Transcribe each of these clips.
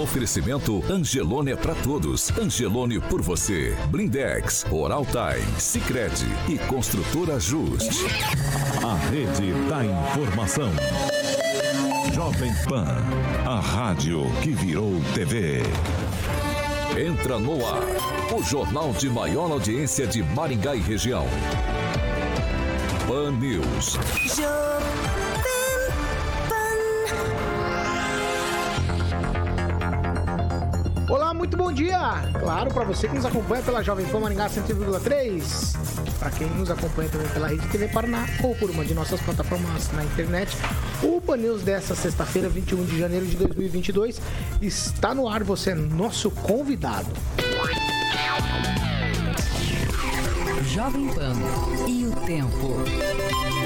Oferecimento Angelone é para todos. Angelone por você. Blindex, Oral Time, e Construtora Just. A rede da informação. Jovem Pan, a rádio que virou TV. Entra no ar, o jornal de maior audiência de Maringá e região. Pan News. Muito bom dia! Claro, para você que nos acompanha pela Jovem Pan Maringá 100,3, para quem nos acompanha também pela Rede TV Paraná ou por uma de nossas plataformas na internet, o Pan dessa sexta-feira, 21 de janeiro de 2022, está no ar. Você é nosso convidado. Jovem Pan e o tempo.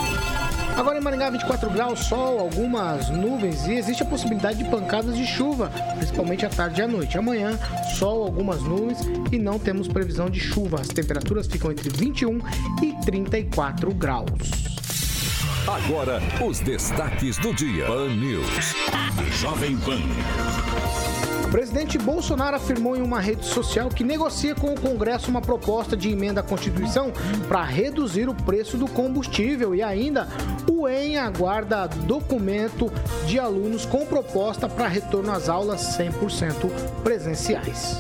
Agora em Maringá, 24 graus, sol, algumas nuvens e existe a possibilidade de pancadas de chuva, principalmente à tarde e à noite. Amanhã, sol, algumas nuvens e não temos previsão de chuva. As temperaturas ficam entre 21 e 34 graus. Agora, os destaques do dia. Pan News. Jovem Pan. O presidente Bolsonaro afirmou em uma rede social que negocia com o Congresso uma proposta de emenda à Constituição para reduzir o preço do combustível e ainda o EM aguarda documento de alunos com proposta para retorno às aulas 100% presenciais.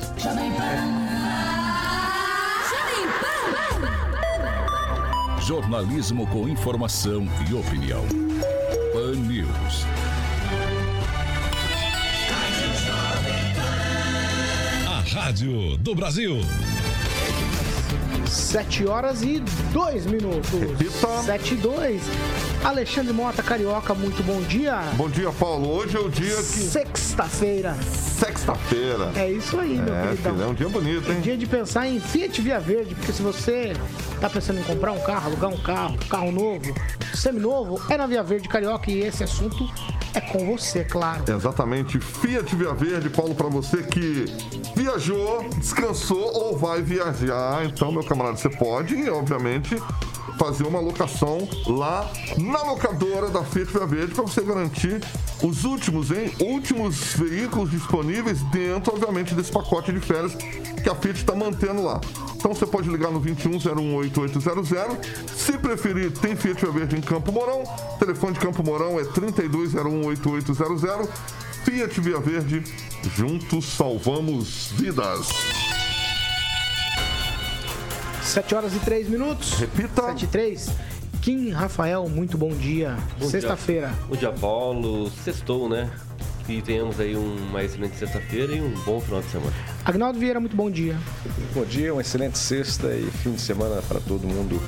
Jornalismo com informação e opinião. Rádio do Brasil. 7 horas e 2 minutos. Repita. 7 e 2. Alexandre Mota, Carioca, muito bom dia. Bom dia, Paulo. Hoje é o dia que. Sexta-feira. Sexta-feira. É isso aí, meu É, queridão. filho, é um dia bonito, hein? Dia de pensar em Fiat Via Verde, porque se você tá pensando em comprar um carro, alugar um carro, carro novo, seminovo, é na Via Verde Carioca e esse assunto é com você, claro. Exatamente. Fiat Via Verde, Paulo, para você que viajou, descansou ou vai viajar. Então, meu camarada, você pode, obviamente, fazer uma locação lá na locadora da Fiat Via Verde para você garantir os últimos, hein? Últimos veículos disponíveis dentro, obviamente, desse pacote de férias que a Fiat está mantendo lá. Então você pode ligar no 21018800. Se preferir, tem Fiat Via Verde em Campo Mourão. O telefone de Campo Mourão é 32018800. Fiat Via Verde, juntos salvamos vidas. 7 horas e 3 minutos. Repita. 7 e 3. Kim Rafael, muito bom dia. Sexta-feira. Bom dia, Paulo. Sextou, né? Que tenhamos aí uma excelente sexta-feira e um bom final de semana. Agnaldo Vieira, muito bom dia. Bom dia, uma excelente sexta e fim de semana para todo mundo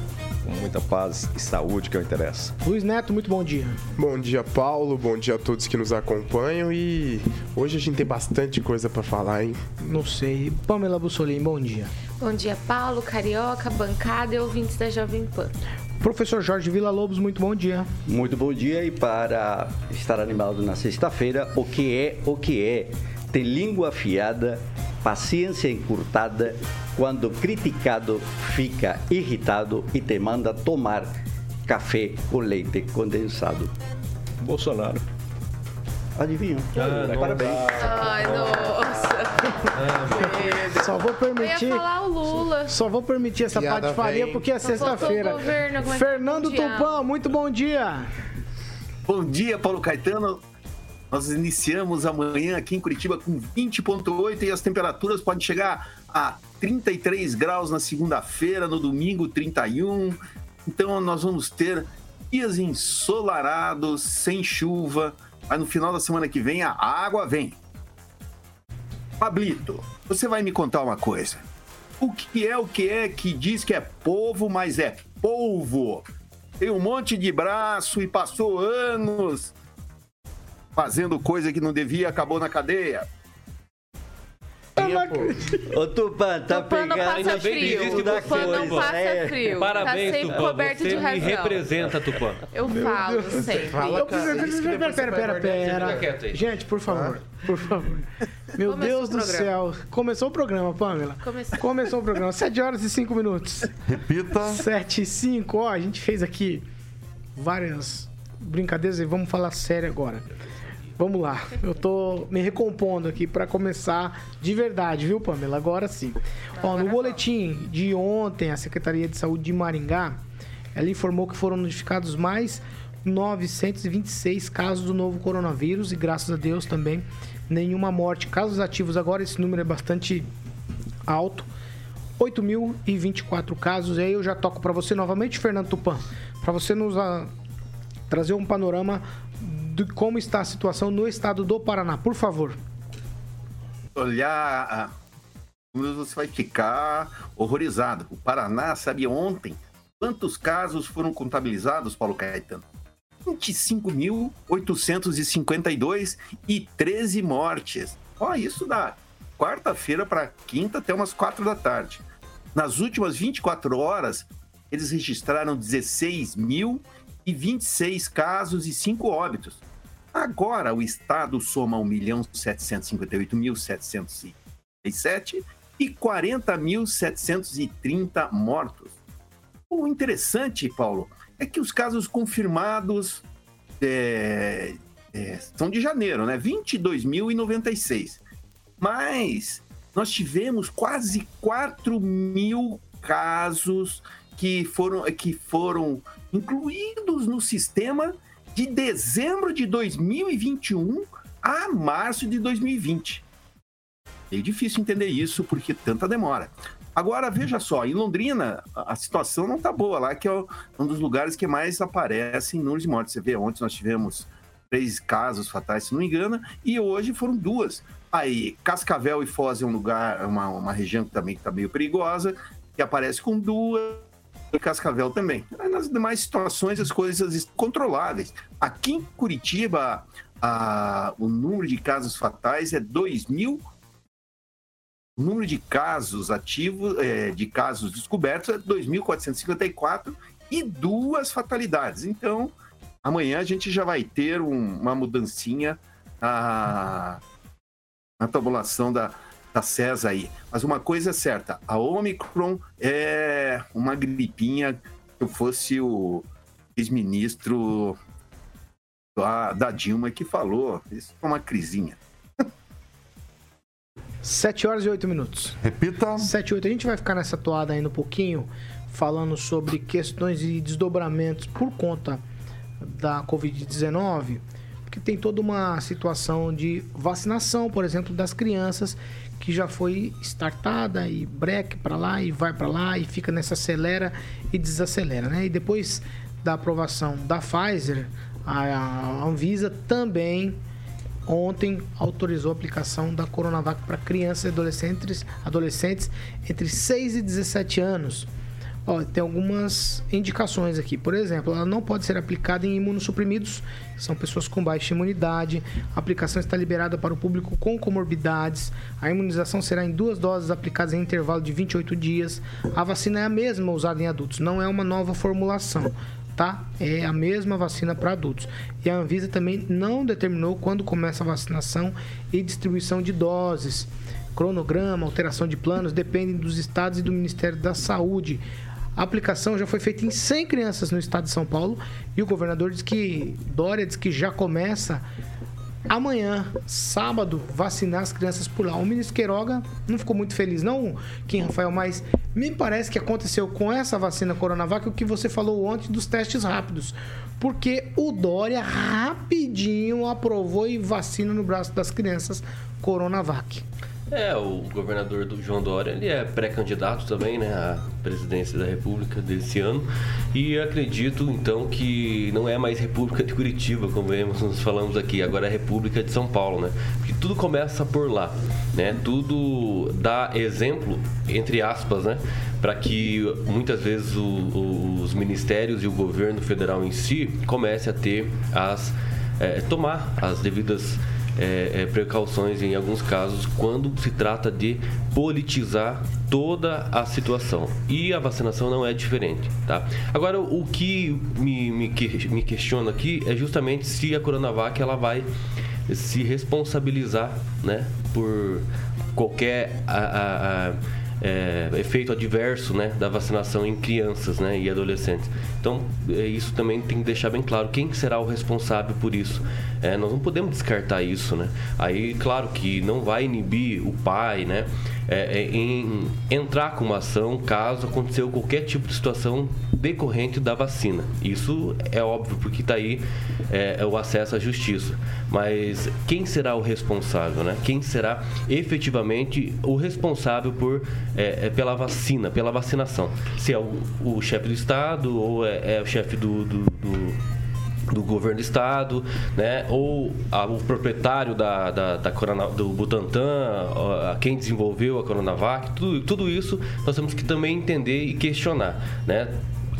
com muita paz e saúde que é o interessa. Luiz Neto, muito bom dia. Bom dia, Paulo. Bom dia a todos que nos acompanham. E hoje a gente tem bastante coisa para falar, hein? Não sei. Pamela Bussolim, bom dia. Bom dia, Paulo, Carioca, bancada e ouvintes da Jovem Pan. Professor Jorge Vila Lobos, muito bom dia. Muito bom dia e para estar animado na sexta-feira, o que é o que é? Ter língua afiada, paciência encurtada, quando criticado fica irritado e te manda tomar café com leite condensado. Bolsonaro. Adivinhou? Ah, Parabéns. Ai, nossa. Só vou Eu ia permitir. falar o Lula. Só vou permitir essa Piada patifaria vem. porque é sexta-feira. é Fernando? Tupan, muito bom dia. Bom dia, Paulo Caetano. Nós iniciamos amanhã aqui em Curitiba com 20,8 e as temperaturas podem chegar a 33 graus na segunda-feira, no domingo 31. Então nós vamos ter dias ensolarados, sem chuva. Aí no final da semana que vem a água vem. Pablito, você vai me contar uma coisa. O que é o que é que diz que é povo, mas é polvo? Tem um monte de braço e passou anos fazendo coisa que não devia, acabou na cadeia. Ô Tupã, tá Tupã não pegando passa Ainda bem que frio. diz que da Tupã não coisa, passa é. frio. Parabéns, tá sempre Tupã. coberto Você de me razão. representa, Tupã. Eu falo sempre. Fala, Eu cara. preciso- Pera, pera, pera, pera. Fica quieto aí. Gente, por favor, por favor. Meu Começou Deus o do programa. céu. Começou o programa, Pamela. Começou. Começou o programa. 7 horas e 5 minutos. Repita. 7 e 5. Ó, a gente fez aqui várias brincadeiras e vamos falar sério agora. Vamos lá, eu tô me recompondo aqui para começar de verdade, viu, Pamela? Agora sim. Ó, no boletim de ontem, a Secretaria de Saúde de Maringá, ela informou que foram notificados mais 926 casos do novo coronavírus e graças a Deus também nenhuma morte. Casos ativos agora, esse número é bastante alto. 8.024 casos. E aí eu já toco para você novamente, Fernando Tupan, para você nos ah, trazer um panorama de como está a situação no estado do Paraná, por favor. Olhar, você vai ficar horrorizado. O Paraná sabia ontem quantos casos foram contabilizados, Paulo Caetano? 25.852 e 13 mortes. Ó, isso da quarta-feira para quinta até umas 4 da tarde. Nas últimas 24 horas, eles registraram 16.026 casos e 5 óbitos. Agora o estado soma 1.758.767 e 40.730 mortos. O interessante, Paulo, é que os casos confirmados é, é, são de janeiro, né? 22.096. Mas nós tivemos quase 4 mil casos que foram, que foram incluídos no sistema de dezembro de 2021 a março de 2020. É difícil entender isso porque tanta demora. Agora, veja só, em Londrina, a situação não está boa lá, que é um dos lugares que mais aparecem números de mortes. Você vê, ontem nós tivemos três casos fatais, se não me engano, e hoje foram duas. Aí, Cascavel e Foz é um lugar, uma, uma região que também está meio perigosa, que aparece com duas, e Cascavel também. Nas demais situações, as coisas controláveis. Aqui em Curitiba, a, o número de casos fatais é 2.000. O número de casos ativos, é, de casos descobertos é 2.454 e duas fatalidades. Então, amanhã a gente já vai ter um, uma mudancinha na, na tabulação da, da CESA aí. Mas uma coisa é certa, a Omicron é uma gripinha que eu fosse o ex-ministro da, da Dilma que falou. Isso é uma crisinha. 7 horas e 8 minutos. Repita. 7 e 8. A gente vai ficar nessa toada ainda um pouquinho, falando sobre questões e desdobramentos por conta da Covid-19, porque tem toda uma situação de vacinação, por exemplo, das crianças, que já foi startada e breque para lá e vai para lá e fica nessa acelera e desacelera, né? E depois da aprovação da Pfizer, a Anvisa também ontem autorizou a aplicação da Coronavac para crianças e adolescentes, adolescentes entre 6 e 17 anos. Ó, tem algumas indicações aqui. Por exemplo, ela não pode ser aplicada em imunossuprimidos, que são pessoas com baixa imunidade. A aplicação está liberada para o público com comorbidades. A imunização será em duas doses aplicadas em intervalo de 28 dias. A vacina é a mesma usada em adultos, não é uma nova formulação tá? É a mesma vacina para adultos. E a Anvisa também não determinou quando começa a vacinação e distribuição de doses. Cronograma, alteração de planos dependem dos estados e do Ministério da Saúde. A aplicação já foi feita em 100 crianças no estado de São Paulo e o governador diz que Dória diz que já começa amanhã, sábado, vacinar as crianças por lá. O ministro Queiroga não ficou muito feliz, não, Kim Rafael, mas me parece que aconteceu com essa vacina Coronavac o que você falou ontem dos testes rápidos. Porque o Dória rapidinho aprovou e vacina no braço das crianças Coronavac. É, o governador do João Dória, ele é pré-candidato também, né, à presidência da República desse ano. E acredito, então, que não é mais República de Curitiba, como nos falamos aqui, agora é República de São Paulo, né? Porque tudo começa por lá, né? Tudo dá exemplo, entre aspas, né? Para que muitas vezes o, o, os ministérios e o governo federal em si comece a ter as... É, tomar as devidas é, é, precauções em alguns casos quando se trata de politizar toda a situação. E a vacinação não é diferente, tá? Agora, o que me, me, me questiona aqui é justamente se a Coronavac ela vai se responsabilizar, né, por qualquer a, a, a é, efeito adverso né, da vacinação em crianças né, e adolescentes. Então, é, isso também tem que deixar bem claro quem será o responsável por isso. É, nós não podemos descartar isso. Né? Aí, claro que não vai inibir o pai né, é, é, em entrar com uma ação caso aconteceu qualquer tipo de situação decorrente da vacina. Isso é óbvio, porque está aí é, é, o acesso à justiça. Mas quem será o responsável? Né? Quem será efetivamente o responsável por é, é, pela vacina, pela vacinação. Se é o, o chefe do Estado ou é, é o chefe do, do, do do governo do estado, né? ou a, o proprietário da, da, da corona, do Butantan, a, quem desenvolveu a Coronavac, tudo, tudo isso nós temos que também entender e questionar. Né?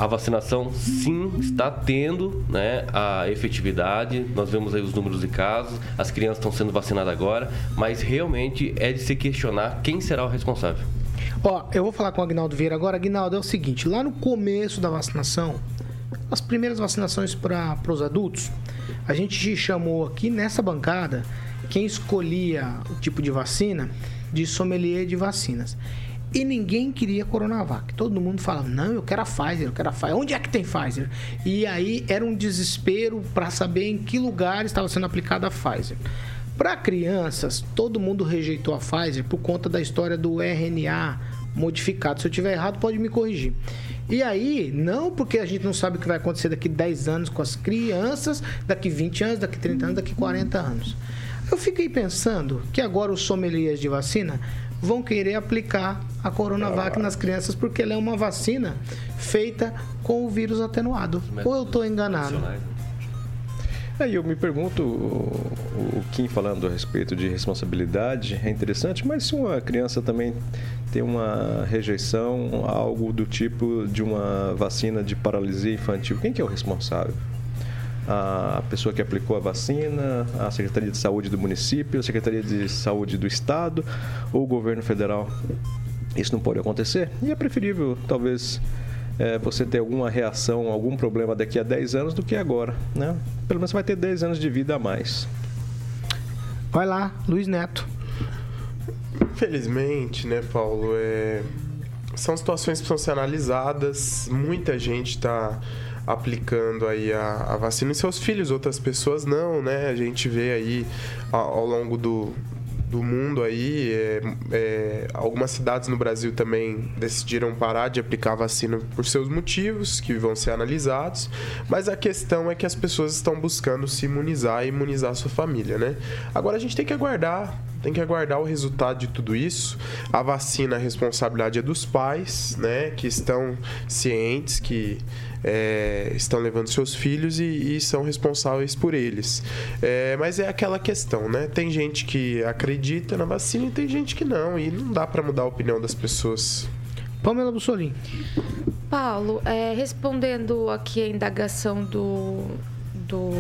a vacinação sim está tendo né, a efetividade. Nós vemos aí os números de casos, as crianças estão sendo vacinadas agora, mas realmente é de se questionar quem será o responsável. Ó, eu vou falar com o Agnaldo Vieira agora. Agnaldo, é o seguinte: lá no começo da vacinação, as primeiras vacinações para os adultos, a gente chamou aqui nessa bancada quem escolhia o tipo de vacina de sommelier de vacinas. E ninguém queria Coronavac. Todo mundo falava: não, eu quero a Pfizer, eu quero a Pfizer. Onde é que tem Pfizer? E aí era um desespero para saber em que lugar estava sendo aplicada a Pfizer. Para crianças, todo mundo rejeitou a Pfizer por conta da história do RNA modificado. Se eu tiver errado, pode me corrigir. E aí, não porque a gente não sabe o que vai acontecer daqui 10 anos com as crianças, daqui 20 anos, daqui 30 anos, daqui 40 anos. Eu fiquei pensando que agora os sommeliers de vacina vão querer aplicar a Coronavac nas crianças porque ela é uma vacina feita com o vírus atenuado. Ou eu estou enganado? Aí eu me pergunto, o Kim falando a respeito de responsabilidade é interessante, mas se uma criança também tem uma rejeição, algo do tipo de uma vacina de paralisia infantil, quem que é o responsável? a pessoa que aplicou a vacina, a Secretaria de Saúde do município, a Secretaria de Saúde do Estado ou o governo federal. Isso não pode acontecer e é preferível, talvez, é, você ter alguma reação, algum problema daqui a 10 anos do que agora. Né? Pelo menos vai ter 10 anos de vida a mais. Vai lá, Luiz Neto. Felizmente, né, Paulo? É... São situações que precisam ser analisadas. Muita gente está aplicando aí a, a vacina em seus filhos, outras pessoas não, né? A gente vê aí ao, ao longo do, do mundo aí, é, é, algumas cidades no Brasil também decidiram parar de aplicar vacina por seus motivos, que vão ser analisados, mas a questão é que as pessoas estão buscando se imunizar e imunizar a sua família, né? Agora a gente tem que aguardar tem que aguardar o resultado de tudo isso. A vacina, a responsabilidade é dos pais, né? Que estão cientes, que é, estão levando seus filhos e, e são responsáveis por eles. É, mas é aquela questão, né? Tem gente que acredita na vacina e tem gente que não. E não dá para mudar a opinião das pessoas. Pamela Bussolini. Paulo, é, respondendo aqui a indagação do, do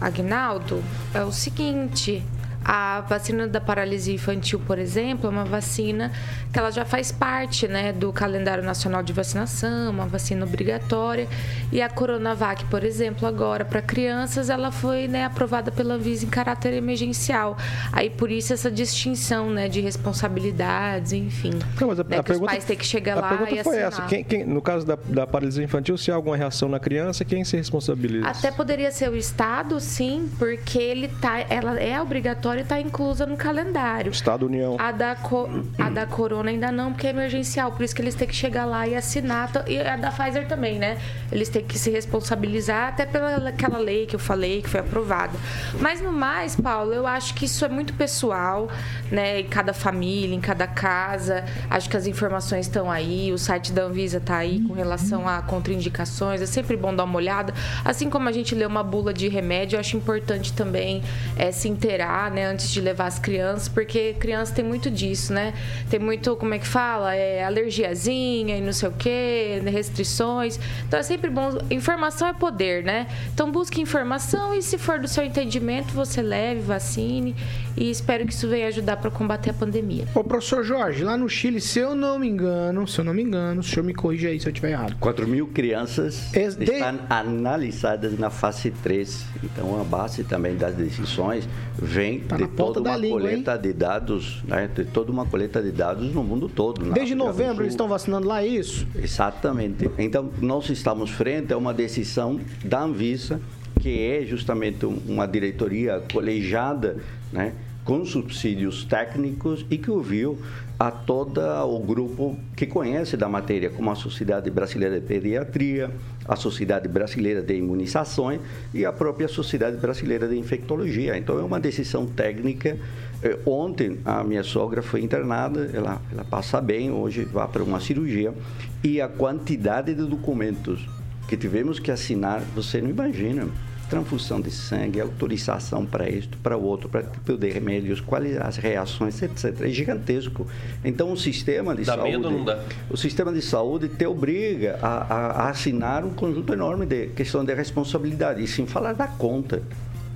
Agnaldo, é o seguinte: a vacina da paralisia infantil, por exemplo, é uma vacina que ela já faz parte né, do calendário nacional de vacinação, uma vacina obrigatória. E a Coronavac, por exemplo, agora para crianças, ela foi né, aprovada pela Anvisa em caráter emergencial. Aí por isso essa distinção né, de responsabilidades, enfim. Não, mas a, né, a que pergunta, os pais têm que chegar a lá pergunta e foi assinar. essa. Quem, quem, no caso da, da paralisia infantil, se há alguma reação na criança, quem se responsabiliza? Até poderia ser o Estado, sim, porque ele tá, ela é obrigatória está inclusa no calendário. Estado União. A da, co- a da Corona ainda não, porque é emergencial. Por isso que eles têm que chegar lá e assinar. E a da Pfizer também, né? Eles têm que se responsabilizar até pela aquela lei que eu falei, que foi aprovada. Mas no mais, Paulo, eu acho que isso é muito pessoal, né? Em cada família, em cada casa. Acho que as informações estão aí. O site da Anvisa está aí com relação a contraindicações. É sempre bom dar uma olhada. Assim como a gente lê uma bula de remédio, eu acho importante também é, se inteirar, né? Antes de levar as crianças, porque criança tem muito disso, né? Tem muito, como é que fala? É, alergiazinha e não sei o quê, restrições. Então é sempre bom. Informação é poder, né? Então busque informação e se for do seu entendimento, você leve, vacine e espero que isso venha ajudar para combater a pandemia. Ô, professor Jorge, lá no Chile, se eu não me engano, se eu não me engano, o senhor me corrija aí se eu estiver errado. 4 mil crianças Es- de- estão analisadas na fase 3. Então, a base também das decisões vem Tá de toda da uma língua, coleta de dados, né? De toda uma coleta de dados no mundo todo. Desde novembro eles estão vacinando lá, é isso? Exatamente. Então, nós estamos frente a uma decisão da Anvisa, que é justamente um- uma diretoria colegiada, né, com subsídios técnicos e que ouviu a todo o grupo que conhece da matéria, como a Sociedade Brasileira de Pediatria, a Sociedade Brasileira de Imunizações e a própria Sociedade Brasileira de Infectologia. Então, é uma decisão técnica. Eh, Ontem, a minha sogra foi internada, ela, ela passa bem, hoje vai para uma cirurgia, e a quantidade de documentos que tivemos que assinar, você não imagina. Transfusão de sangue, autorização para isto, para o outro, para tipo de remédios, quais as reações, etc. É gigantesco. Então, o sistema de Dá saúde. medo não dá? O sistema de saúde te obriga a, a- a assinar um conjunto enorme de questão de responsabilidade, e sem falar da conta,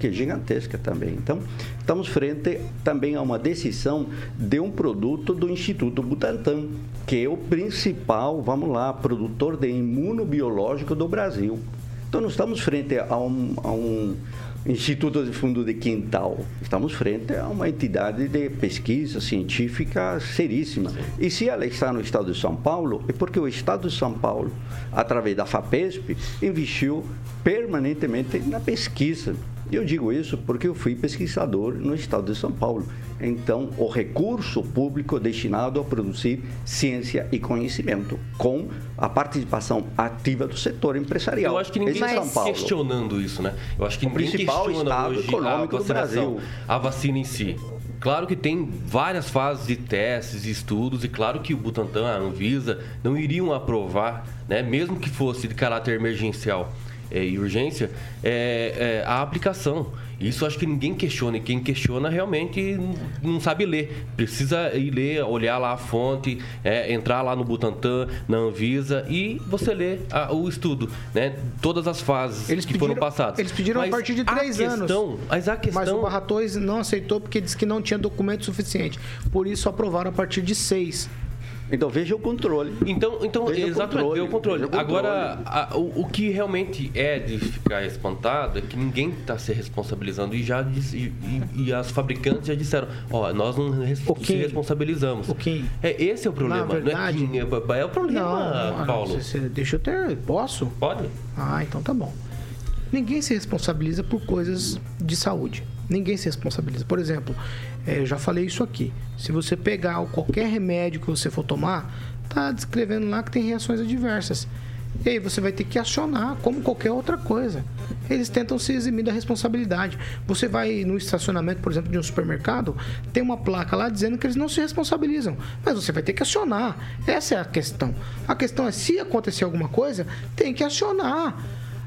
que é gigantesca também. Então, estamos frente também a uma decisão de um produto do Instituto Butantan, que é o principal, vamos lá, produtor de imunobiológico do Brasil. Então, não estamos frente a um, a um instituto de fundo de quintal. Estamos frente a uma entidade de pesquisa científica seríssima. E se ela está no estado de São Paulo, é porque o estado de São Paulo, através da FAPESP, investiu permanentemente na pesquisa. Eu digo isso porque eu fui pesquisador no estado de São Paulo. Então, o recurso público destinado a produzir ciência e conhecimento, com a participação ativa do setor empresarial. Eu acho que ninguém é está questionando isso, né? Eu acho que O ninguém principal questiona estado hoje a econômico do vacinação, Brasil. a vacina em si. Claro que tem várias fases de testes e estudos e claro que o Butantan, a Anvisa, não iriam aprovar, né, mesmo que fosse de caráter emergencial eh, e urgência, eh, eh, a aplicação. Isso acho que ninguém questiona e quem questiona realmente não sabe ler. Precisa ir ler, olhar lá a fonte, eh, entrar lá no Butantan, na Anvisa e você ler a- o estudo, né? Todas as fases Eles que pediram, foram passadas. Eles pediram Mas a partir de três anos. questão- Mas a questão... Mas o Barratões não aceitou porque disse que não tinha documento suficiente. Por isso aprovaram a partir de seis. Então veja o controle. Então, então Veja o exatamente, controle, ver o controle. veja o controle. Agora, a- o, o que realmente é de ficar espantado é que ninguém está se responsabilizando e já disse- e, e- e as fabricantes já disseram, ó, nós não res- O se responsabilizamos. O. É, esse é o problema. Na verdade- não é, Kim, é, é o problema, Não, não, Paulo. você- você- deixa eu ter. Posso? Pode? Ah, então tá bom. Ninguém se responsabiliza por coisas de saúde. Ninguém se responsabiliza. Por exemplo, eh, eu já falei isso aqui. Se você pegar qualquer remédio que você for tomar, tá descrevendo lá que tem reações adversas. E aí você vai ter que acionar, como qualquer outra coisa. Eles tentam se eximir da responsabilidade. Você vai no estacionamento, por exemplo, de um supermercado, tem uma placa lá dizendo que eles não se responsabilizam. Mas você vai ter que acionar. Essa é a questão. A questão é se acontecer alguma coisa, tem que acionar.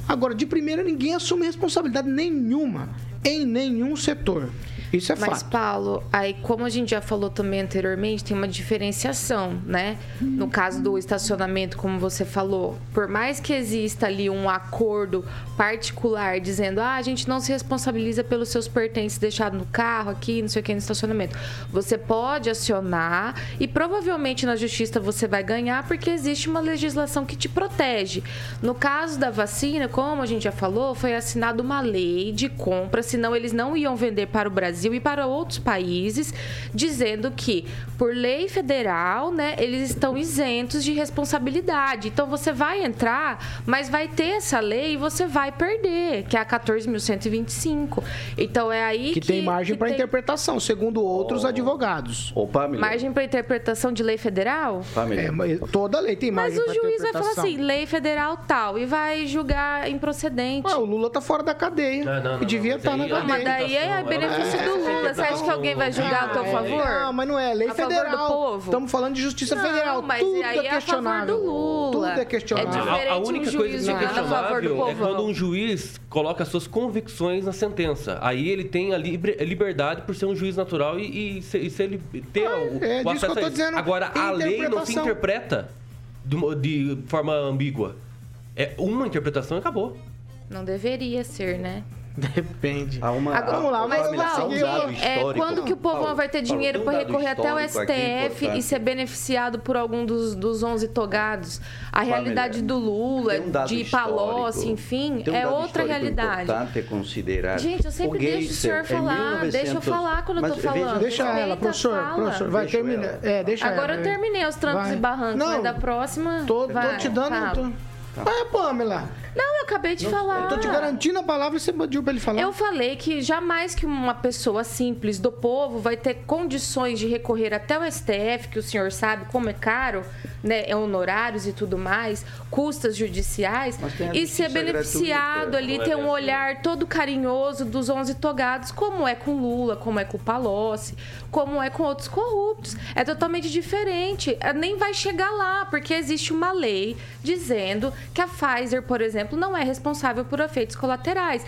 Agora, de primeira, ninguém assume responsabilidade nenhuma em nenhum setor. Isso é Mas, fato. Paulo, aí como a gente já falou também anteriormente, tem uma diferenciação, né? No caso do estacionamento, como você falou, por mais que exista ali um acordo particular dizendo, ah, a gente não se responsabiliza pelos seus pertences deixados no carro aqui, não sei o que, no estacionamento. Você pode acionar e provavelmente na justiça você vai ganhar porque existe uma legislação que te protege. No caso da vacina, como a gente já falou, foi assinada uma lei de compra, senão eles não iam vender para o Brasil e para outros países, dizendo que, por lei federal, né, eles estão isentos de responsabilidade. Então você vai entrar, mas vai ter essa lei e você vai perder, que é a 14.125. Então é aí Que, que, tem margem para tem interpretação, segundo outros advogados. Ô, Pamela. margem para interpretação de lei federal? É, mas toda lei tem Mas margem o para juiz vai falar interpretação. assim, lei federal tal, e vai julgar improcedente. Ué, o Lula tá fora da cadeia. Não, não, não, e devia estar mas na Ah, mas cadeia. daí é benefício É, do Lula. é, Você acha que alguém vai julgar a teu é, favor? Não, mas não é lei A favor do federal. povo? Estamos falando de justiça Não, federal. mas Tudo aí é é a favor questionável. do Lula. Tudo é questionável. É A, a um única juiz coisa que é questionável é quando um juiz coloca suas convicções na sentença. Aí ele tem a libre- liberdade por ser um juiz natural e, e se, e se ele ter o, é o disso que eu acesso tô a dizendo. Agora, a lei não se interpreta de, de forma ambígua. É uma interpretação e acabou. Não deveria ser, né? Depende. Há uma, Agora, vamos lá, mas, o- é, histórico. quando que o povão Paulo, vai ter dinheiro para recorrer até o aqui STF e ser beneficiado por algum dos, dos 11 togados? A realidade do Lula, um de. Palocci, enfim, um é outra realidade. importante considerar. Gente, eu sempre deixo o senhor em falar. Deixa eu 1900 falar quando eu tô Mas veja falando. Deixa Respeita ela, professor, fala. professor, vai, Deixa termina. ela. É, deixa Agora ela. eu terminei os trancos Vai. e barrancos, Não, mas da próxima. Tô, vai, tô te dando. fala. Tô... Vai, Pamela. Não, eu acabei de falar. Eu tô te garantindo a palavra e você pediu pra ele falar. Eu falei que jamais que uma pessoa simples do povo vai ter condições de recorrer até o STF, que o senhor sabe como é caro, né, é honorários e tudo mais, custas judiciais, e ser beneficiado gratuita, ali, não é ter um olhar todo carinhoso dos 11 togados, como é com Lula, como é com Palocci, como é com outros corruptos. É totalmente diferente. É, Nem vai chegar lá, porque existe uma lei dizendo que a Pfizer, por exemplo, não é responsável por efeitos colaterais.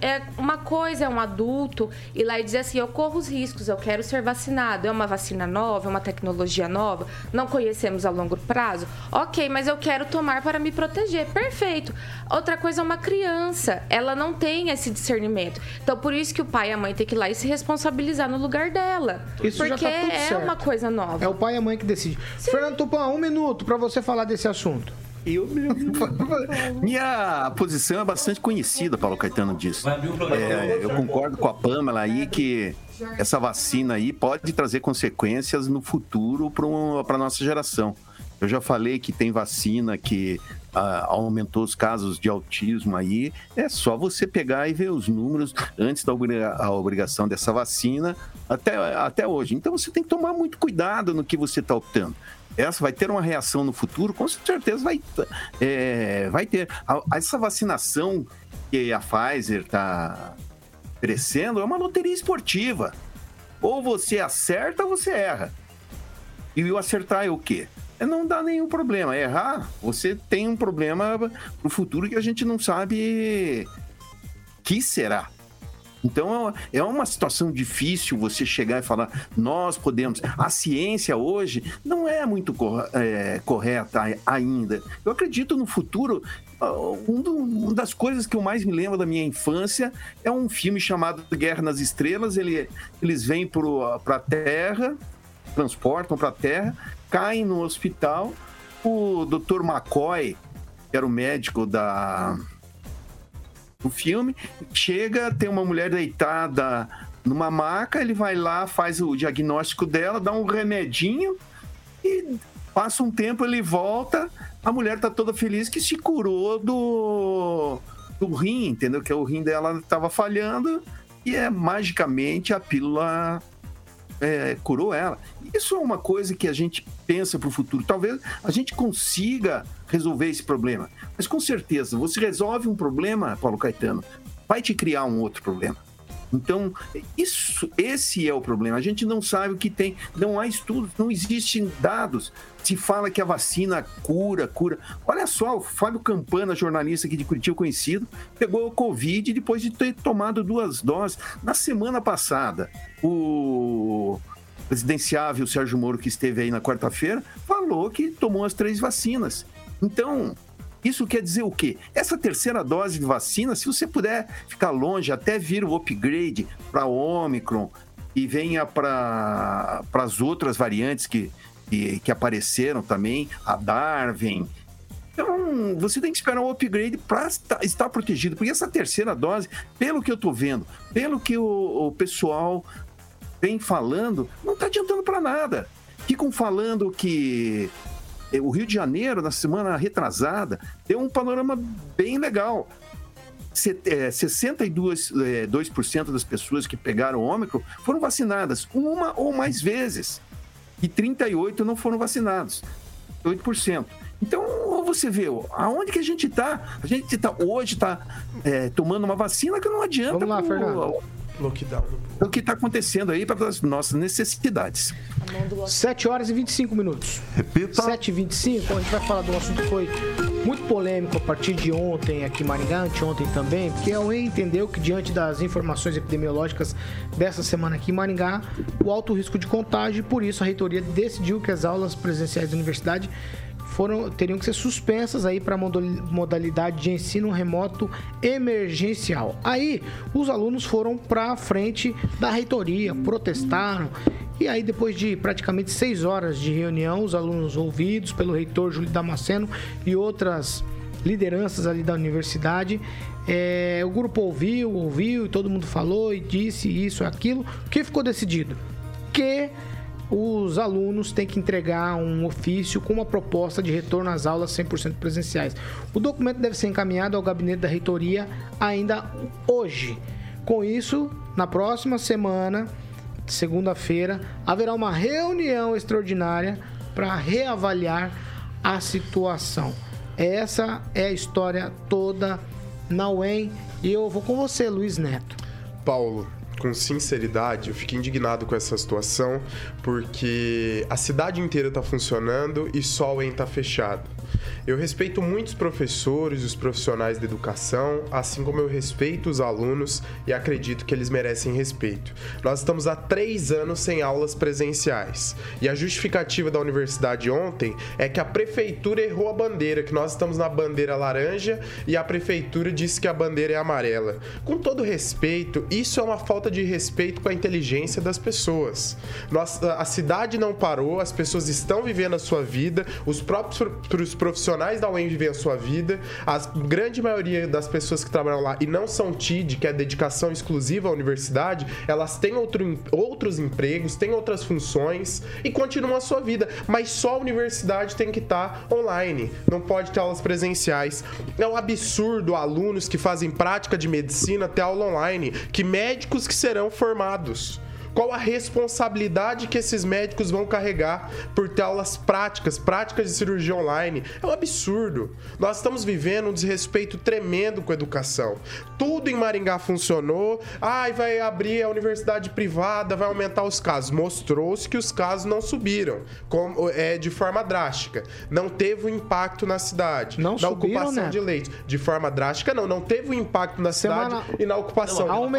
É uma coisa é um adulto ir lá e dizer assim: eu corro os riscos, eu quero ser vacinado. É uma vacina nova, é uma tecnologia nova, não conhecemos a longo prazo. Ok, mas eu quero tomar para me proteger. Perfeito. Outra coisa é uma criança, ela não tem esse discernimento. Então, por isso que o pai e a mãe têm que ir lá e se responsabilizar no lugar dela. Isso já porque tá tudo é certo. uma coisa nova. É o pai e a mãe que decide. Fernando Tupan, um minuto pra você falar desse assunto. Eu, Minha posição é bastante conhecida, Paulo Caetano disse. É, eu concordo com a Pamela aí que essa vacina aí pode trazer consequências no futuro para a nossa geração. Eu já falei que tem vacina que ah, aumentou os casos de autismo aí. É só você pegar e ver os números antes da obriga- a obrigação dessa vacina até, até hoje. Então você tem que tomar muito cuidado no que você está optando. Essa vai ter uma reação no futuro, com certeza vai, é, vai ter. A- Essa vacinação que a Pfizer está crescendo é uma loteria esportiva. Ou você acerta ou você erra. E o acertar é o quê? É não dá nenhum problema. Errar, você tem um problema no futuro que a gente não sabe que será. Então é uma situação difícil você chegar e falar, nós podemos. A ciência hoje não é muito é, correta ai- ainda. Eu acredito no futuro. ah, um Uma das coisas que eu mais me lembro da minha infância é um filme chamado Guerra nas Estrelas. Ele, eles vêm para a Terra, transportam para a Terra, caem no hospital. O Dr. McCoy, que era o médico da, o filme. Chega, tem uma mulher deitada numa maca, ele vai lá, faz o diagnóstico dela, dá um remedinho e passa um tempo, ele volta, a mulher tá toda feliz que se curou do, do rim, entendeu? Que o rim dela estava falhando e é magicamente a pílula é, curou ela. Isso é uma coisa que a gente pensa para o futuro. Talvez a gente consiga resolver esse problema. Mas com certeza, você resolve um problema, Paulo Caetano, vai te criar um outro problema. Então, isso, esse é o problema. A gente não sabe o que tem, não há estudos, não existem dados. Se fala que a vacina cura, cura. Olha só, o Fábio Campana, jornalista aqui de Curitiba conhecido, pegou o Covid depois de ter tomado duas doses. Na semana passada, o presidenciável Sérgio Moro, que esteve aí na quarta-feira, falou que tomou as três vacinas. Então, isso quer dizer o quê? Essa terceira dose de vacina, se você puder ficar longe até vir o upgrade para Omicron e venha para as outras variantes que, que, que apareceram também, a Darwin. Então, você tem que esperar o upgrade para estar, protegido, porque essa terceira dose, pelo que eu estou vendo, pelo que o, o pessoal vem falando, não está adiantando para nada. Ficam falando que o Rio de Janeiro, na semana retrasada, deu um panorama bem legal. Se- eh, 62% eh, 2% das pessoas que pegaram o Ômicron foram vacinadas uma ou mais vezes. E 38% não foram vacinados. 8%. Então, você vê, aonde que a gente está? A gente tá, hoje está tomando uma vacina que não adianta Vamos lá, pro- Fernando. Lockdown. o que está acontecendo aí para as nossas necessidades. 7 horas e 25 minutos. Repita. 7 e 25 a gente vai falar de um assunto que foi muito polêmico a partir de ontem aqui em Maringá, anteontem também, porque a UEM entendeu que diante das informações epidemiológicas dessa semana aqui em Maringá, o alto risco de contágio, e por isso a reitoria decidiu que as aulas presenciais da universidade foram, teriam que ser suspensas aí para modalidade de ensino remoto emergencial. Aí os alunos foram para frente da reitoria, protestaram e aí, depois de praticamente seis horas de reunião, os alunos ouvidos pelo reitor Júlio Damasceno e outras lideranças ali da universidade, é, o grupo ouviu, ouviu e todo mundo falou e disse isso, aquilo. O que ficou decidido? Que os alunos têm que entregar um ofício com uma proposta de retorno às aulas 100% presenciais. O documento deve ser encaminhado ao gabinete da reitoria ainda hoje. Com isso, na próxima semana, segunda-feira, haverá uma reunião extraordinária para reavaliar a situação. Essa é a história toda na UEM e eu vou com você, Luiz Neto. Paulo, com sinceridade, eu fico indignado com essa situação, porque a cidade inteira está funcionando e só o EN está fechado. Eu respeito muitos professores, os profissionais da educação, assim como eu respeito os alunos e acredito que eles merecem respeito. Nós estamos há três anos sem aulas presenciais e a justificativa da universidade ontem é que a prefeitura errou a bandeira, que nós estamos na bandeira laranja e a prefeitura disse que a bandeira é amarela. Com todo respeito, isso é uma falta de respeito com a inteligência das pessoas. Nós, a cidade não parou, as pessoas estão vivendo a sua vida, os próprios profissionais da UEM vivem a sua vida, a grande maioria das pessoas que trabalham lá e não são TID, que é dedicação exclusiva à universidade, elas têm outro, outros empregos, têm outras funções e continuam a sua vida, mas só a universidade tem que estar tá online, não pode ter aulas presenciais. É um absurdo alunos que fazem prática de medicina ter aula online, que médicos que serão formados. Qual a responsabilidade que esses médicos vão carregar por ter aulas práticas, práticas de cirurgia online? É um absurdo. Nós estamos vivendo um desrespeito tremendo com a educação. Tudo em Maringá funcionou. Ai, vai abrir a universidade privada, vai aumentar os casos. Mostrou-se que os casos não subiram como, é, de forma drástica. Não teve um impacto na cidade. Não na subiram, ocupação né? de leitos. De forma drástica, não. Não teve um impacto na Semana... cidade e na ocupação. Não,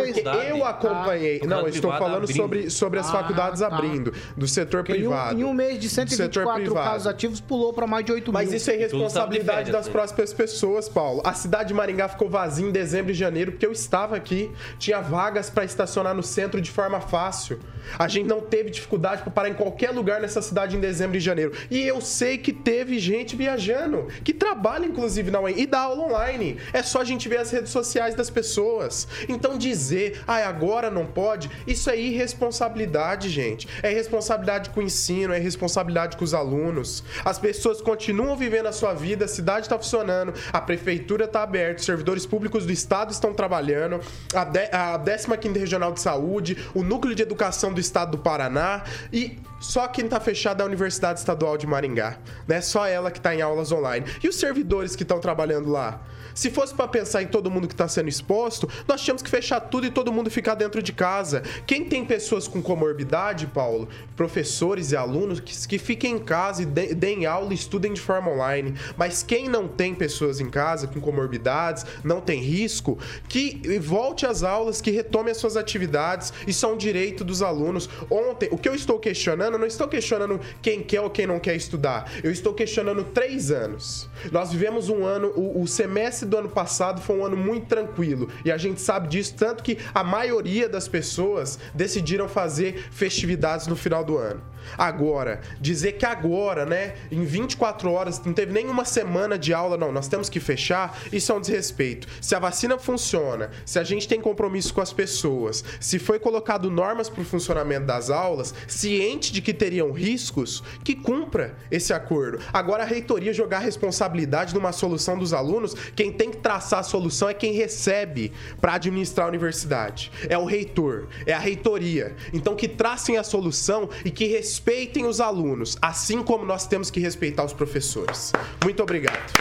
eu acompanhei. Ah, não, eu estou falando abrindo. Sobre, sobre as Ah, faculdades tá. abrindo, do setor Porque em um, privado. em um mês de do setor 124 privado. casos ativos, pulou para mais de 8 Mas mil. isso é irresponsabilidade férias, das né? próximas pessoas, Paulo. A cidade de Maringá ficou vazia em dezembro e janeiro porque eu estava aqui. Tinha vagas para estacionar no centro de forma fácil. A gente não teve dificuldade para parar em qualquer lugar nessa cidade em dezembro e janeiro. E eu sei que teve gente viajando, que trabalha inclusive na UEM e dá aula online. É só a gente ver as redes sociais das pessoas. Então dizer, ah, agora não pode, isso é irresponsabilidade, gente. É responsabilidade com o ensino, é responsabilidade com os alunos. As pessoas continuam vivendo a sua vida, a cidade está funcionando, a prefeitura está aberta, os servidores públicos do estado estão trabalhando, a, de, a 15ª Regional de Saúde, o Núcleo de Educação do Estado do Paraná e só quem está fechado é a Universidade Estadual de Maringá, né? Só ela que está em aulas online. E os servidores que estão trabalhando lá? Se fosse para pensar em todo mundo que está sendo exposto, nós tínhamos que fechar tudo e todo mundo ficar dentro de casa. Quem tem pessoas com comorbidade, Paulo, professores e alunos, que, que fiquem em casa e de- deem aula e estudem de forma online. Mas quem não tem pessoas em casa com comorbidades, não tem risco, que volte às aulas, que retome as suas atividades. Isso é um direito dos alunos. Ontem, o que eu estou questionando, eu não estou questionando quem quer ou quem não quer estudar. Eu estou questionando três anos. Nós vivemos um ano, o, o semestre do ano passado foi um ano muito tranquilo. E a gente sabe disso, tanto que a maioria das pessoas decidiram fazer festividades no final do ano. Agora, dizer que agora, né, em 24 horas, não teve nenhuma semana de aula, não, nós temos que fechar, isso é um desrespeito. Se a vacina funciona, se a gente tem compromisso com as pessoas, se foi colocado normas para o funcionamento das aulas, ciente de que teriam riscos, que cumpra esse acordo. Agora, a reitoria jogar a responsabilidade numa solução dos alunos, quem tem que traçar a solução é quem recebe para administrar a universidade. É o reitor, é a reitoria. Então, que tracem a solução e que respeitem os alunos, assim como nós temos que respeitar os professores. Muito obrigado.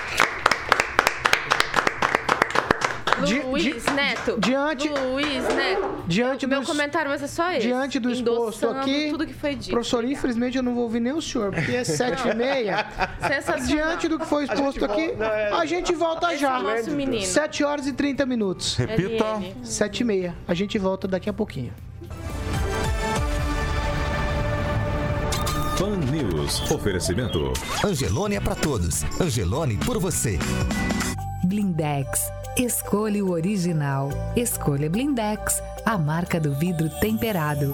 Di- Luiz di- Neto. diante- Luiz Neto. Diante Meu do, comentário vai ser só esse. diante do exposto aqui, tudo que foi dito. professor, infelizmente eu não vou ouvir nem o senhor, porque é sete e meia. Sensacional. Diante do que foi exposto aqui, a gente volta Esse já. é o nosso menino. 7 horas e 30 minutos. Repita. 7 e meia. A gente volta daqui a pouquinho. Pan News. Oferecimento. Angelone é para todos. Angelone por você. Blindex. Escolha o original. Escolha Blindex, a marca do vidro temperado.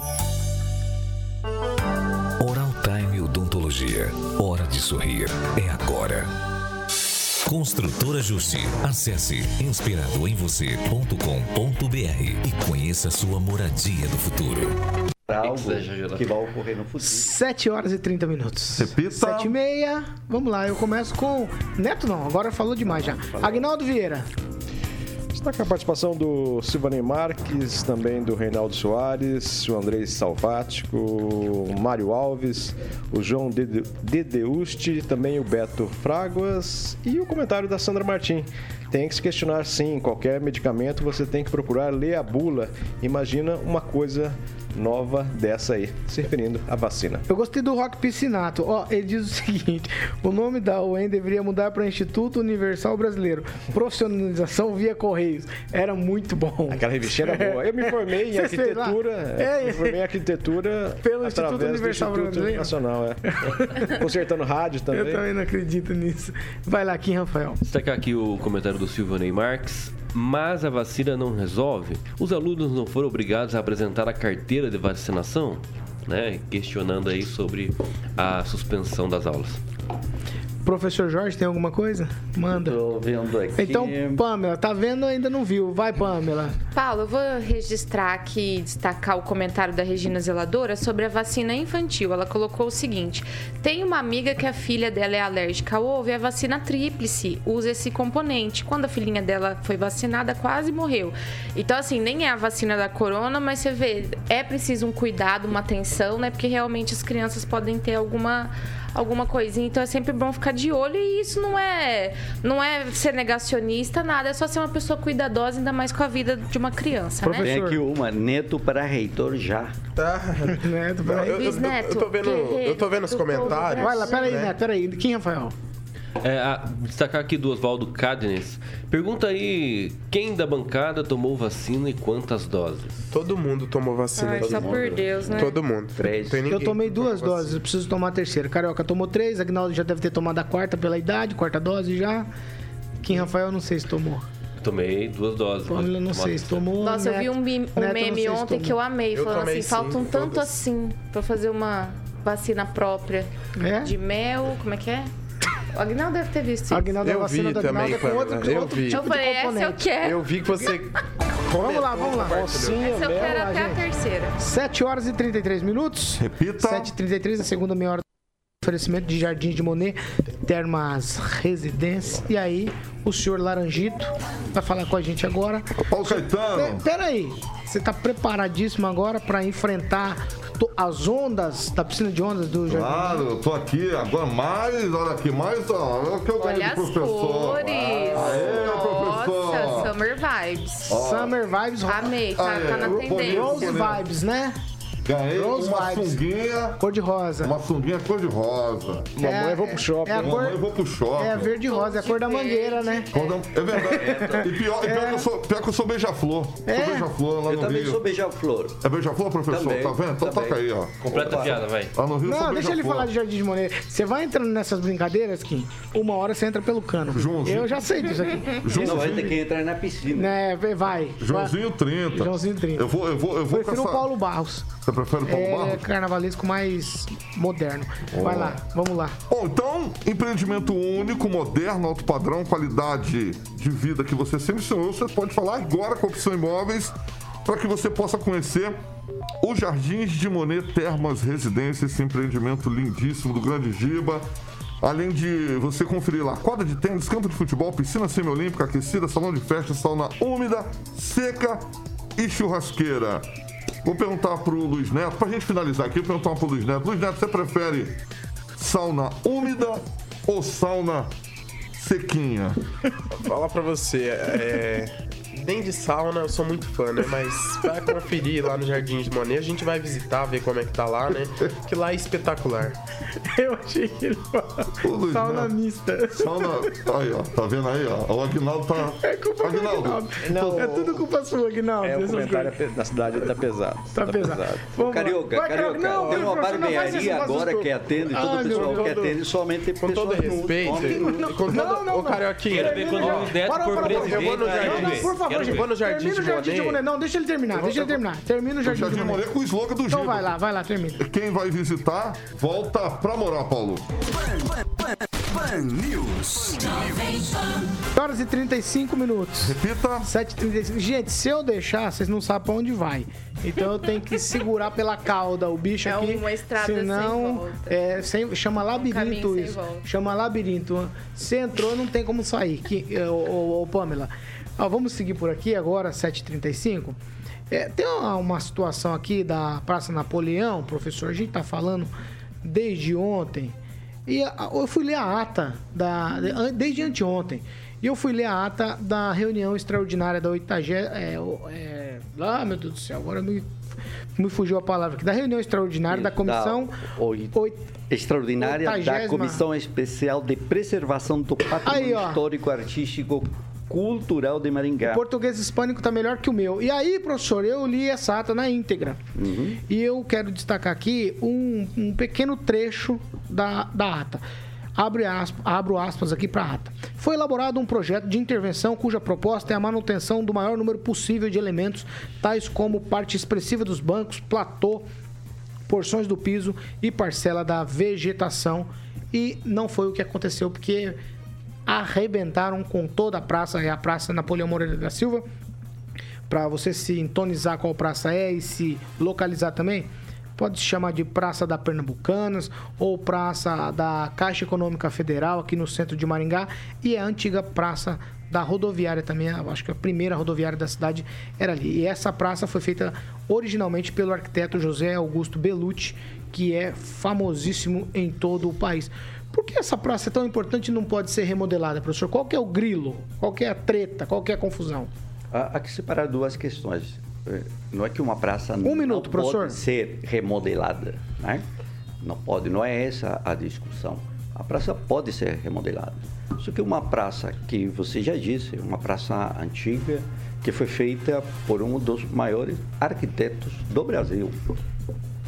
Oral Time Odontologia. Hora de sorrir. É agora. Construtora Justi. Acesse inspiradoemvocê.com.br e conheça sua moradia do futuro. Algo que vai ocorrer no futuro. 7 horas e 30 minutos. Repita. 7 e meia. Vamos lá, eu começo com. Neto não, agora falou demais já. Agnaldo Vieira. Destaca a participação do Silvanei Marques, também do Reinaldo Soares, o Andrei Salvático, o Mário Alves, o João Dede- Dedeusti, também o Beto Fraguas e o comentário da Sandra Martim. Tem que se questionar sim, qualquer medicamento você tem que procurar ler a bula. Imagina uma coisa nova dessa aí, se referindo à vacina. Eu gostei do Rock Piscinato. Ó, ele diz o seguinte: o nome da UEM deveria mudar para Instituto Universal Brasileiro. Profissionalização via Correios. Era muito bom. Aquela revistinha era boa. Eu me formei em arquitetura. É. Me formei em arquitetura Pelo Instituto Universal do Instituto Brasileiro. Nacional, é. Consertando rádio também. Eu também não acredito nisso. Vai lá, Kim Rafael. Destacar aqui o comentário do Silvanei Marques. Mas a vacina não resolve? Os alunos não foram obrigados a apresentar a carteira de vacinação? Né? Questionando aí sobre a suspensão das aulas. Professor Jorge, tem alguma coisa? Manda. Tô vendo aqui. Então, Pamela, tá vendo? Ainda não viu. Vai, Pamela. Paulo, eu vou registrar aqui e destacar o comentário da Regina Zeladora sobre a vacina infantil. Ela colocou o seguinte: tem uma amiga que a filha dela é alérgica ao ovo e a vacina tríplice usa esse componente. Quando a filhinha dela foi vacinada, quase morreu. Então, assim, nem é a vacina da corona, mas você vê, é preciso um cuidado, uma atenção, né? Porque realmente as crianças podem ter alguma alguma coisinha. Então é sempre bom ficar de olho e isso não é não é ser negacionista, nada, é só ser uma pessoa cuidadosa, ainda mais com a vida de uma criança, né? Tem aqui uma, neto para reitor já. Tá. Neto, Não, eu, eu- eu- Neto, eu tô vendo, eu tô vendo os comentários. Vai lá, peraí, né? Neto, peraí. Kim Rafael. É, a- destacar aqui do Oswaldo Cadnes. Pergunta aí quem da bancada tomou vacina e quantas doses? Todo mundo tomou vacina. Ai, todo só mundo. por Deus, né? Todo mundo. Três. Tem Eu tomei duas vacina. doses, eu preciso tomar a terceira. Carioca tomou três, Agnaldo já deve ter tomado a quarta pela idade, quarta dose já. Kim Rafael, não sei se tomou. Tomei duas doses. Pamela, não sei se tomou. Nossa, eu vi Neto- um, meme- um Neto, meme se ontem que eu amei, Eu falando assim, sim, falta um tanto assim pra fazer uma vacina própria É? de mel, como é que é? O Agnaldo deve ter visto isso. Agnaldo, a Eu vacina vi do Agnaldo também, é com outro, Pamela, eu outro vi. tipo eu falei, de essa eu quero. Eu vi que você. Vamos lá, vamos lá. Rocinha, Essa eu quero até a terceira. 7 horas e 33 minutos. Repita. 7h33, a segunda meia hora. Oferecimento de Jardim de Monet, Termas Residência. E aí, o senhor Laranjito vai falar com a gente agora. Paulo Caetano. Pe- Pera aí, você tá preparadíssimo agora para enfrentar as ondas da piscina de ondas do Jardim? Claro, eu tô aqui agora mais, olha aqui, mais, ó, olha o que eu ganho Olha de as professor. cores. Aê, professor. Nossa, Summer Vibes. Summer Vibes, Amei, tá, Aê, tá na tendência. Rose. Vibes, né? Ganhei Rose uma vibes. sunguinha, Cor de rosa. uma sunguinha cor de rosa. Mamãe, eu vou pro shopping. É a cor, Mamãe, eu vou pro shopping. é a verde e rosa, é a cor da mangueira, né? Eu- É verdade. E pior, e pior que eu sou, pior que eu sou beija-flor. É? Sou beija-flor lá Eu no também Rio. sou beija-flor. É beija-flor, professor? Também, tá vendo? Então também. toca aí, ó. Completa a piada, vai. Lá no Rio eu Não, deixa ele falar de Jardim de Monet. Você vai entrando nessas brincadeiras, Kim, uma hora você entra pelo cano. Joãozinho. Eu já sei disso aqui. Não vai ter que entrar na piscina. Né, vai. Joãozinho 30. Joãozinho 30. Eu vou, eu vou, eu vou Prefiro com o. Paulo Barros. Prefere o Paulo É Barros? carnavalesco mais moderno. Vai Oh. lá, vamos lá. Bom, então, empreendimento único, moderno, alto padrão, qualidade de vida que você sempre sonhou, você pode falar agora com a Opção Imóveis para que você possa conhecer os Jardins de Monet Termas Residência, esse empreendimento lindíssimo do Grande Giba. Além de você conferir lá quadra de tênis, campo de futebol, piscina semiolímpica aquecida, salão de festa, sauna úmida, seca e churrasqueira. Vou perguntar pro Luiz Neto, pra gente finalizar aqui, vou perguntar pro Luiz Neto. Luiz Neto, você prefere sauna úmida ou sauna sequinha? Falar pra você, é, Nem de sauna eu sou muito fã, né? Mas pra conferir lá no Jardim de Monet, a gente vai visitar, ver como é que tá lá, né? Que lá é espetacular. Eu achei que ele Ô, Luiz, Sauna né? mista. Sauna. Aí, ó. Tá vendo aí, ó? O Aguinaldo tá. É culpa do Aguinaldo. Aguinaldo. Não, É tudo culpa sua, Aguinaldo. É, o comentário coisas. na cidade tá pesado. Tá pesado. Vamos lá. Carioca, Vai, Carioca, não, tem uma não barbearia não agora que atende, todo Ai, o pessoal que atende somente todo pessoas respeito. Com todo... Não, não, Ô, não. Carioquinha. Quero ver quando o para, para, presidente. Não, por favor, quero gente. Vou no Jardim Termina o Jardim de Monet. Não, deixa ele terminar, deixa ele terminar. Termina o O Jardim de Jardim Monet. Monet com o slogan do Então Giba. vai lá, vai lá, termina. Quem vai visitar, volta pra morar, Paulo. Pan News. horas e 35 minutos. Repita. 7h35. Gente, se eu deixar, vocês não sabem pra onde vai. Então eu tenho que segurar pela cauda o bicho É aqui. uma estrada sem senão, volta. É, sem, chama labirinto caminho sem isso. volta. Chama labirinto. Se entrou, não tem como sair. Que, ô, ô, ô, Pamela. Ó, vamos seguir por aqui agora, 7h35. É, tem uma, uma situação aqui da Praça Napoleão, professor. A gente tá falando desde ontem. E a- eu fui ler a ata da, de- desde anteontem. E eu fui ler a ata da reunião extraordinária da 80. É, é, ah, meu Deus do céu, agora me, me fugiu a palavra aqui. Da reunião extraordinária da comissão. Da oi- oit- extraordinária da Oitagésima. Comissão Especial de Preservação do Patrimônio Aí. Histórico, Artístico, Cultural de Maringá. O português hispânico tá melhor que o meu. E aí, professor, eu li essa ata na íntegra. E eu quero destacar aqui um, um pequeno trecho da, da ata. Abre aspas, abro aspas aqui para a ata. Foi elaborado um projeto de intervenção cuja proposta é a manutenção do maior número possível de elementos, tais como parte expressiva dos bancos, platô, porções do piso e parcela da vegetação. E não foi o que aconteceu, porque arrebentaram com toda a praça, é a Praça Napoleão Moreira da Silva. Para você se entonizar qual praça é e se localizar também, pode se chamar de Praça da Pernambucanas ou Praça da Caixa Econômica Federal, aqui no centro de Maringá, e a antiga Praça da Rodoviária também, acho que a primeira rodoviária da cidade era ali. E essa praça foi feita originalmente pelo arquiteto José Augusto Belucci, que é famosíssimo em todo o país. Por que essa praça é tão importante e não pode ser remodelada, professor? Qual que é o grilo? Qual que é a treta? Qual que é a confusão? Há que separar duas questões. Eh, Não é que uma praça não minuto, professor. pode ser remodelada, né? Não pode, não é essa a discussão. A praça pode ser remodelada. Só que uma praça que você já disse, uma praça antiga, que foi feita por um dos maiores arquitetos do Brasil,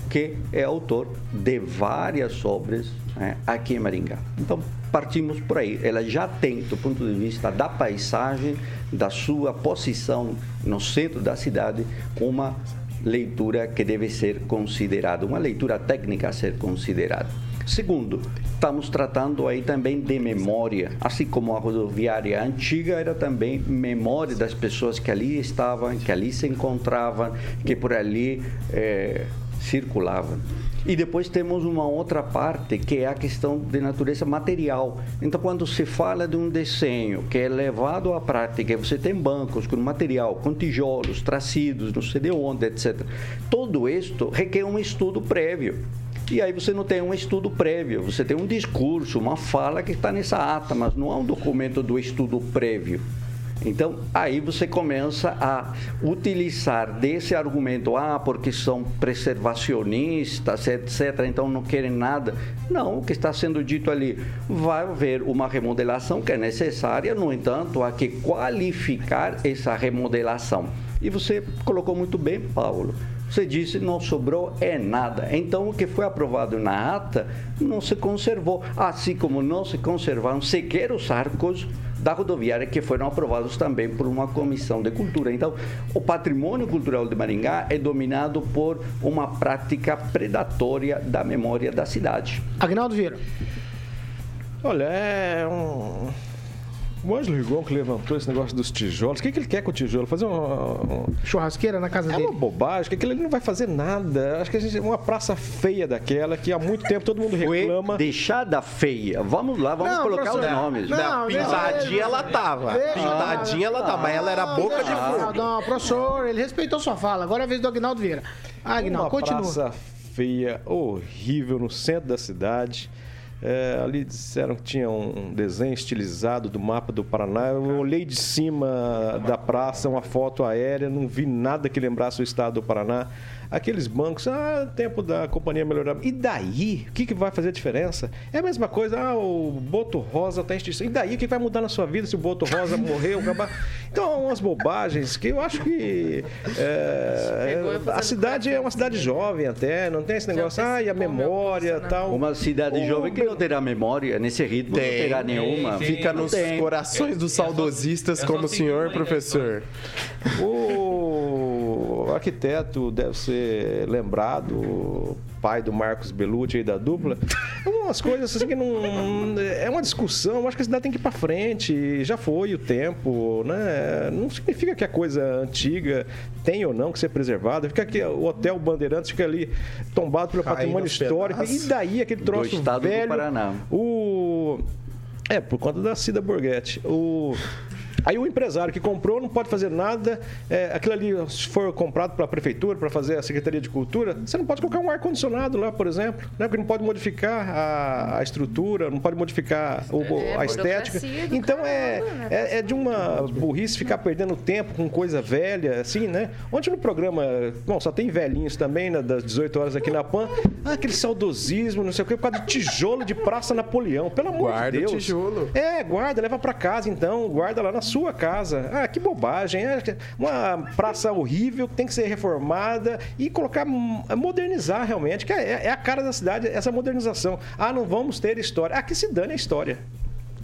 que é autor de várias obras né, aqui em Maringá. Então, partimos por aí. Ela já tem, do ponto de vista da paisagem, da sua posição no centro da cidade, uma leitura que deve ser considerada, uma leitura técnica a ser considerada. Segundo, estamos tratando aí também de memória, assim como a rodoviária antiga era também memória das pessoas que ali estavam, que ali se encontravam, que por ali eh, circulavam. E depois temos uma outra parte que é a questão de natureza material. Então, quando se fala de um desenho que é levado à prática, você tem bancos com material, com tijolos, tracidos, não sei de onde, etc. Tudo isto requer um estudo prévio. E aí você não tem um estudo prévio, você tem um discurso, uma fala que está nessa ata, mas não há um documento do estudo prévio. Então, aí você começa a utilizar desse argumento, ah, porque são preservacionistas, etc., então não querem nada. Não, o que está sendo dito ali, vai haver uma remodelação que é necessária, no entanto, há que qualificar essa remodelação. E você colocou muito bem, Paulo. Você disse não sobrou é nada. Então o que foi aprovado na ata não se conservou, assim como não se conservaram sequer os arcos da rodoviária que foram aprovados também por uma comissão de cultura. Então, o patrimônio cultural de Maringá é dominado por uma prática predatória da memória da cidade. Agnaldo Vieira. Olha, é um. O Ângelo Rigon que levantou esse negócio dos tijolos. O que, que ele quer com o tijolo? Fazer um. um- Churrasqueira na casa É dele. uma bobagem, que aquilo ali não vai fazer nada. Acho que a gente uma praça feia daquela, que há muito tempo todo mundo Foi reclama. deixada feia. Vamos lá, vamos Não, colocar os nomes. não, Não, pintadinha ela tava. Pintadinha ela tava, mas ela era boca de fogo. não, professor, ele respeitou sua fala. Agora é a vez do Agnaldo Vieira. Ah, Agnaldo, uma continua. praça feia, horrível, no centro da cidade. É, ali disseram que tinha um desenho estilizado do mapa do Paraná. Eu olhei de cima da praça, uma foto aérea, não vi nada que lembrasse o estado do Paraná. Aqueles bancos, ah, tempo da companhia melhorar. E daí? O que, que vai fazer a diferença? É a mesma coisa, ah, o Boto Rosa está extinção. E daí? O que vai mudar na sua vida se o Boto Rosa morrer ou acabar? Então, umas bobagens que eu acho que. é, a cidade é uma cidade jovem até, não tem esse negócio, ah, e a memória tal. Uma cidade jovem que não terá memória, nesse ritmo não Tem, terá tem, nenhuma. tem. Fica Não nos tem. corações dos saudosistas, é como o senhor, linha professor. O arquiteto deve ser lembrado, pai do Marcos Belucci aí da dupla. Umas coisas assim que não. É uma discussão, eu acho que a cidade tem que ir pra frente. Já foi o tempo, né? Não significa que a coisa antiga tem ou não que ser preservada. Fica aqui, o Hotel Bandeirantes fica ali tombado pelo Caindo patrimônio histórico. E daí aquele Do troço estado do velho. Paraná. O. É, por conta da Cida Borghetti. O. Aí o empresário que comprou não pode fazer nada. É, aquilo ali, se for comprado para a prefeitura, para fazer a Secretaria de Cultura, você não pode colocar um ar-condicionado lá, por exemplo, né? porque não pode modificar a, a estrutura, não pode modificar o- É, a estética. Então é, né? é, é de uma burrice ficar perdendo tempo com coisa velha, assim, né? Ontem no programa, bom, só tem velhinhos também, né, das 18 horas aqui na PAN. Ah, aquele saudosismo, não sei o quê, por causa de tijolo de Praça Napoleão. Pelo amor Guarda de o Deus. tijolo. É, guarda, leva pra casa então, guarda lá na sua casa. Ah, que bobagem. É uma praça horrível que tem que ser reformada e colocar, modernizar realmente, que é, é a cara da cidade, essa modernização. Ah, não vamos ter história. Ah, que se dane a história.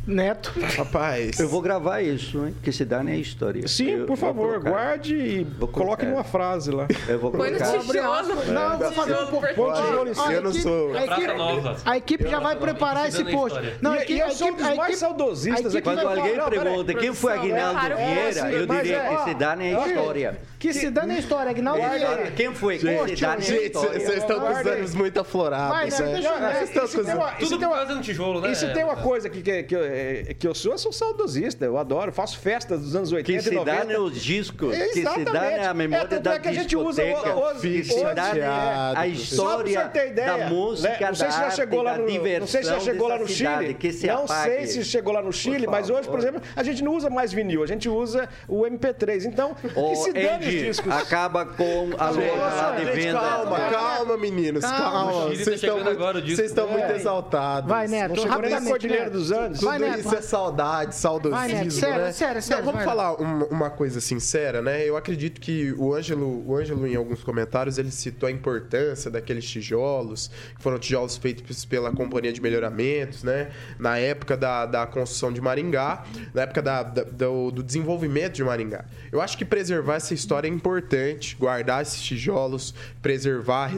Neto. Rapaz. Eu vou gravar isso, hein? Que se dá nem história. Sim, Eu- por favor, colocar. guarde e Vou coloque colocar. numa frase lá. Eu vou Põe no colocar. tijolo. Não, eu vou fazer um pouco. Põe tijolo em cima. Eu não sou. A equipe, Nova. a equipe já vai preparar esse post. Não, a E- equipe, e eu a sou um equipe, dos a mais saudosistas a aqui. Quando alguém pergunta quem foi Aguinaldo Claro, Vieira, eu diria é, que se dá nem ó, história. Que se dane a história, Agnaldo Quem- Vieira. Quem foi? Que se Gente, história. vocês estão com os ânimos muito aflorados. Vai, né? é. Deixa eu- Isso os tem uma- isso Tudo tem uma- tijolo, né? Isso tem uma coisa que, que, que, eu- é, que eu sou, eu sou saudosista, eu adoro, faço festas dos anos 80 Que se e 90. dá nos discos, que se dá Exatamente. na memória É, da é que a gente usa os- que se é, a Só pra história você ter ideia, da música, né? não sei se da já chegou lá no, não sei se já chegou lá no Chile. que se não sei se chegou lá no Chile, mas hoje, por exemplo, a gente não usa mais vinil, a gente usa o MP3. Então, que se dane os discos. acaba com a loja lá de Gente, venda. calma, calma, meninos. Calma. Tá Vocês estão muito, agora disco. estão muito É. exaltados. Vai, Neto, chegou nem na Cordilheira dos Andes. Tudo Vai, Neto, isso vai. é saudade, saudosismo, Vai, Neto, sério, né? sério, sério, Não, vamos falar uma, uma coisa sincera, né? Eu acredito que o Ângelo, o Ângelo, em alguns comentários, ele citou a importância daqueles tijolos, que foram tijolos feitos pela Companhia de Melhoramentos, né? Na época da, da construção de Maringá, na época da, da- do, do desenvolvimento de Maringá. Eu acho que preservar essa história é importante, guardar esses tijolos, preservar,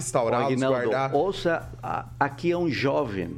Aguinaldo, guardar... ouça, aqui é um jovem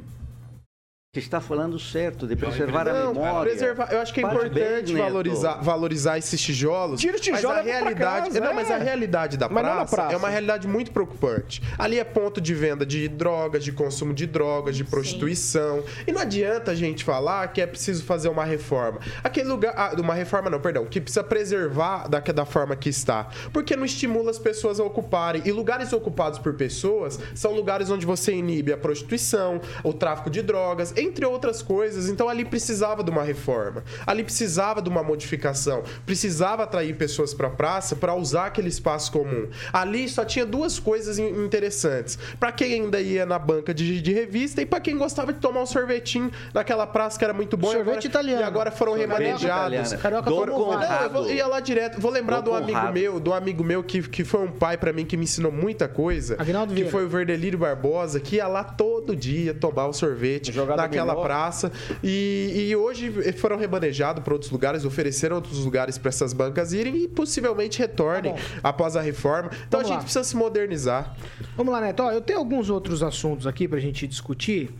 que está falando certo de preservar a Não, memória. preservar. Eu acho que é importante Neto. valorizar, valorizar esses tijolos. Tira o tijolo mas a realidade, casa, não, é. mas a realidade da praça, praça. é uma realidade muito preocupante. Ali é ponto de venda de drogas, de consumo de drogas, de prostituição. E não adianta a gente falar que é preciso fazer uma reforma. Aquele lugar, ah, uma reforma não, perdão, que precisa preservar da, da forma que está, porque não estimula as pessoas a ocuparem. E lugares ocupados por pessoas são lugares onde você inibe a prostituição, o tráfico de drogas, entre outras coisas. Então ali precisava de uma reforma. Ali precisava de uma modificação. Precisava atrair pessoas para a praça para usar aquele espaço comum. Ali só tinha duas coisas in- interessantes. Para quem ainda ia na banca de, de revista e para quem gostava de tomar um sorvetinho naquela praça que era muito bom. e Sorvete agora- italiano. E agora foram Sorvete remanejados. Carioca vários. Não, eu vou- ia lá direto. Vou lembrar do com amigo rabo. meu, do amigo meu que, que foi um pai pra mim que me ensinou muita coisa. Aguinaldo que Vieira. foi o Verdelírio Barbosa, que ia lá todo dia tomar o sorvete naquela dominó. praça. E, e hoje foram remanejados para outros lugares, ofereceram outros lugares para essas bancas irem e possivelmente retornem Tá após a reforma. Então Vamos a gente lá. precisa se modernizar. Vamos lá, Neto. Ó, eu tenho alguns outros assuntos aqui pra gente discutir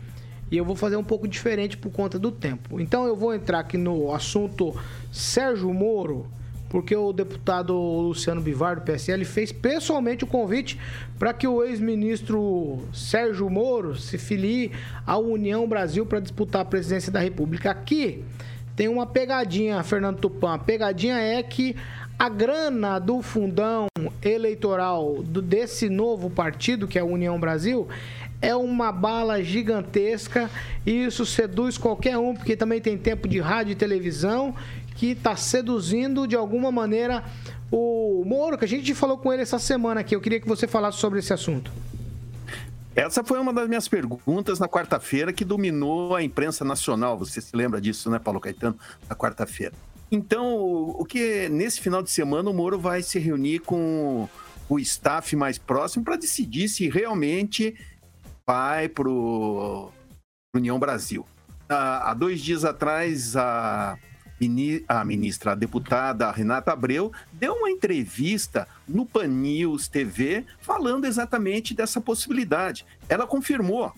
e eu vou fazer um pouco diferente por conta do tempo. Então eu vou entrar aqui no assunto Sérgio Moro, porque o deputado Luciano Bivar do PSL fez pessoalmente o convite para que o ex-ministro Sérgio Moro se filie à União Brasil para disputar a presidência da República. Aqui tem uma pegadinha, Fernando Tupan. A pegadinha é que a grana do fundão eleitoral desse novo partido, que é a União Brasil, é uma bala gigantesca e isso seduz qualquer um, porque também tem tempo de rádio e televisão, que está seduzindo de alguma maneira o Moro, que a gente falou com ele essa semana aqui. Eu queria que você falasse sobre esse assunto. Essa foi uma das minhas perguntas na quarta-feira que dominou a imprensa nacional. Você se lembra disso, né, Paulo Caetano? Na quarta-feira. Então, o que nesse final de semana o Moro vai se reunir com o staff mais próximo para decidir se realmente vai para União Brasil. Há há dois dias atrás, a, a ministra, a deputada Renata Abreu, deu uma entrevista no Pan News TV falando exatamente dessa possibilidade. Ela confirmou.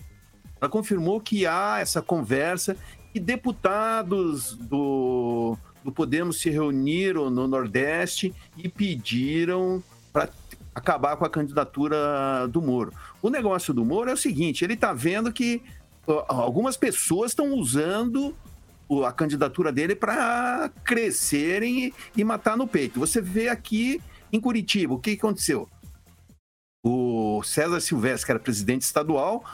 Ela confirmou que há essa conversa e deputados do, do Podemos se reuniram no Nordeste e pediram para acabar com a candidatura do Moro. O negócio do Moro é o seguinte: ele está vendo que algumas pessoas estão usando a candidatura dele para crescerem e, matar no peito. Você vê aqui em Curitiba o que aconteceu. O César Silvestre, que era presidente estadual,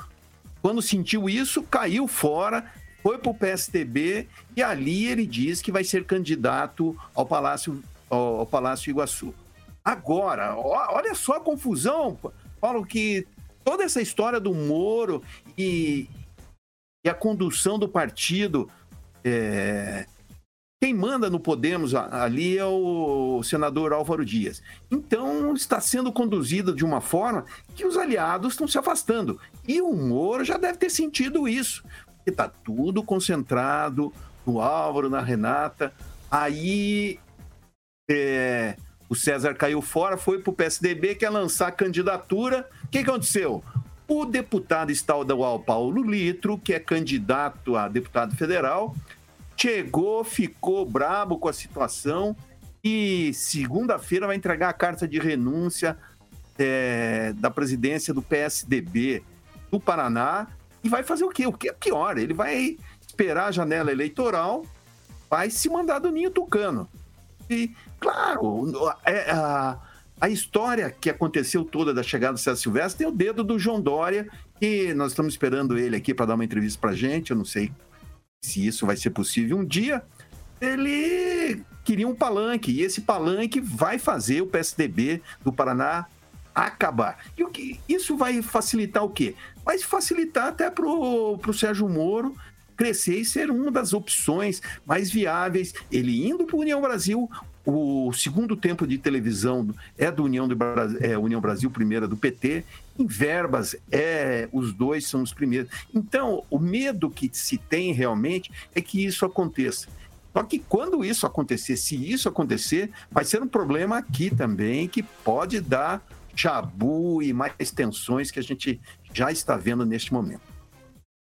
quando sentiu isso, caiu fora, foi para o PSDB e ali ele diz que vai ser candidato ao Palácio, ao, Palácio Iguaçu. Agora, olha só a confusão, Paulo, que toda essa história do Moro e, e a condução do partido. É, quem manda no Podemos ali é o senador Álvaro Dias. Então, está sendo conduzido de uma forma que os aliados estão se afastando. E o Moro já deve ter sentido isso. Porque está tudo concentrado no Álvaro, na Renata. Aí é, o César caiu fora, foi para o PSDB, quer lançar a candidatura. O que aconteceu? O deputado estadual Paulo Litro, que é candidato a deputado federal, chegou, ficou brabo com a situação e segunda-feira vai entregar a carta de renúncia é, da presidência do PSDB do Paraná e vai fazer o quê? O que é pior? Ele vai esperar a janela eleitoral, vai se mandar do ninho tucano. E, claro, é, a, a história que aconteceu toda da chegada do César Silvestre tem o dedo do João Dória, que nós estamos esperando ele aqui para dar uma entrevista para gente. Eu não sei se isso vai ser possível um dia. Ele queria um palanque, e esse palanque vai fazer o PSDB do Paraná acabar. E o que isso vai facilitar o quê? Vai facilitar até para o Sérgio Moro crescer e ser uma das opções mais viáveis. Ele indo para União Brasil, o segundo tempo de televisão é do União, do Bra- é, União Brasil, primeira do PT. Em verbas, é, os dois são os primeiros. Então, o medo que se tem realmente é que isso aconteça. Só que quando isso acontecer, se isso acontecer, vai ser um problema aqui também que pode dar chabu e mais tensões que a gente já está vendo neste momento.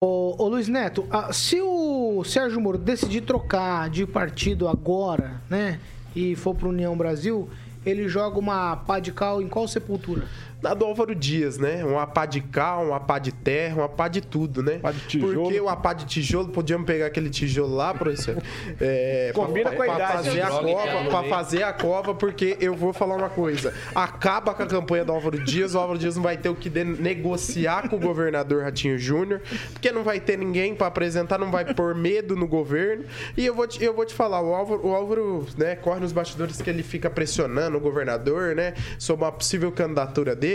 Ô, ô Luiz Neto, se o Sérgio Moro decidir trocar de partido agora, né, e for pro União Brasil, ele joga uma pá de cal em qual sepultura? Da do Álvaro Dias, né? Uma pá de cal, uma pá de terra, uma pá de tudo, né? Pá de tijolo. Porque uma pá de tijolo, podíamos pegar aquele tijolo lá, professor. É, Combina pra, com a pra idade. fazer a cova, pra fazer a cova, porque eu vou falar uma coisa. Acaba com a campanha do Álvaro Dias, o Álvaro Dias não vai ter o que negociar com o governador Ratinho Júnior, porque não vai ter ninguém pra apresentar, não vai pôr medo no governo. E eu vou te, eu vou te falar, o Álvaro, o Álvaro né, corre nos bastidores que ele fica pressionando o governador, né? Sobre uma possível candidatura dele.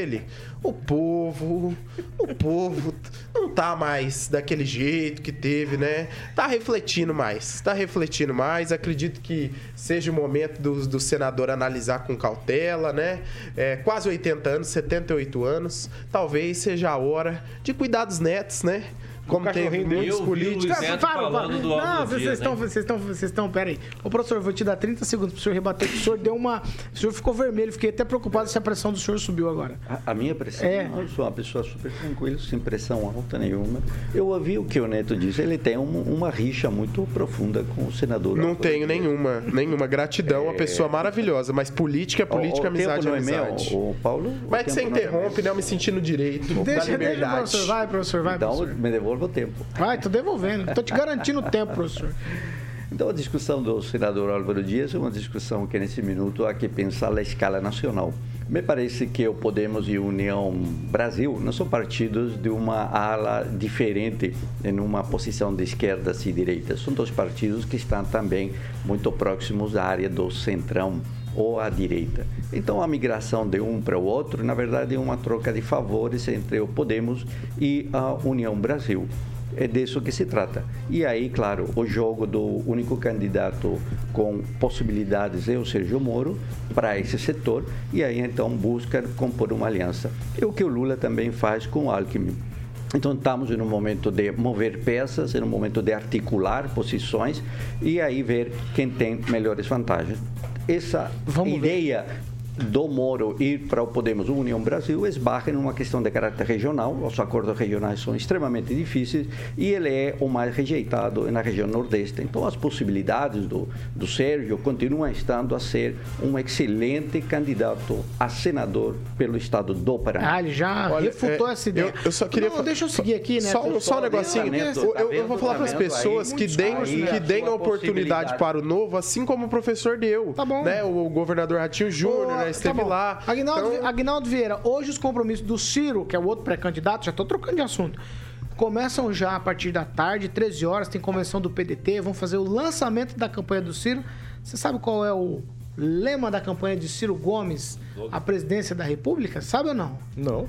O povo, o povo não tá mais daquele jeito que teve, né? Tá refletindo mais, tá refletindo mais. Acredito que seja o momento do, do senador analisar com cautela, né? É, quase 80 anos, 78 anos. Talvez seja a hora de cuidar dos netos, né? Como tem muitos políticos. Para, para. Não, vocês Dias, estão, hein? vocês estão, vocês estão, pera aí. Ô, professor, eu vou te dar 30 segundos pro senhor rebater, que o senhor deu uma... O senhor ficou vermelho, fiquei até preocupado se a pressão do senhor subiu agora. A, a minha pressão, É. não, eu sou uma pessoa super tranquila, sem pressão alta nenhuma. Eu ouvi o que o Neto disse, ele tem um- uma rixa muito profunda com o senador. Não tenho nenhuma, nenhuma. Gratidão, uma pessoa maravilhosa. Mas política é política, O- o amizade é é meu, amizade. o Paulo. Mas que você é interrompe, meu. né? Eu me sentindo direito da Deixa, deixa, professor. Vai, professor, vai, Então, professor. me devolva o tempo. Vai, tô devolvendo. Tô te garantindo o tempo, professor. Então, a discussão do senador Álvaro Dias é uma discussão que, nesse minuto, há que pensar na escala nacional. Me parece que o Podemos e União Brasil não são partidos de uma ala diferente em uma posição de esquerdas e direitas. São dois partidos que estão também muito próximos da área do centrão ou à direita. Então a migração de um para o outro, na verdade, é uma troca de favores entre o Podemos e a União Brasil. É disso que se trata. E aí, claro, o jogo do único candidato com possibilidades é o Sérgio Moro para esse setor, e aí então busca compor uma aliança. É o que o Lula também faz com o Alckmin. Então estamos em um momento de mover peças, em um momento de articular posições e aí ver quem tem melhores vantagens. Essa Vamos ideia do Moro ir para o Podemos o União Brasil esbarra em uma questão de caráter regional. Os acordos regionais são extremamente difíceis e ele é o mais rejeitado na região Nordeste. Então, as possibilidades do, do Sérgio continuam estando a ser um excelente candidato a senador pelo estado do Paraná. Ah, ele já Olha, refutou é, essa ideia. eu- eu só queria Não, fa- deixa eu seguir aqui, né? Só, só um negocinho. Neto, Eu, tá eu- eu vou falar Tá para as pessoas aí? que deem, Aí que a deem sua oportunidade para o novo, assim como o professor deu. Tá bom. Né? O governador Ratinho Júnior né, esteve bom. lá. Aguinaldo, Então, Aguinaldo Vieira, hoje os compromissos do Ciro, que é o outro pré-candidato, já estou trocando de assunto, começam já a partir da tarde, 13 horas, tem convenção do PDT, vão fazer o lançamento da campanha do Ciro. Você sabe qual é o lema da campanha de Ciro Gomes à presidência da República? Sabe ou não? Não.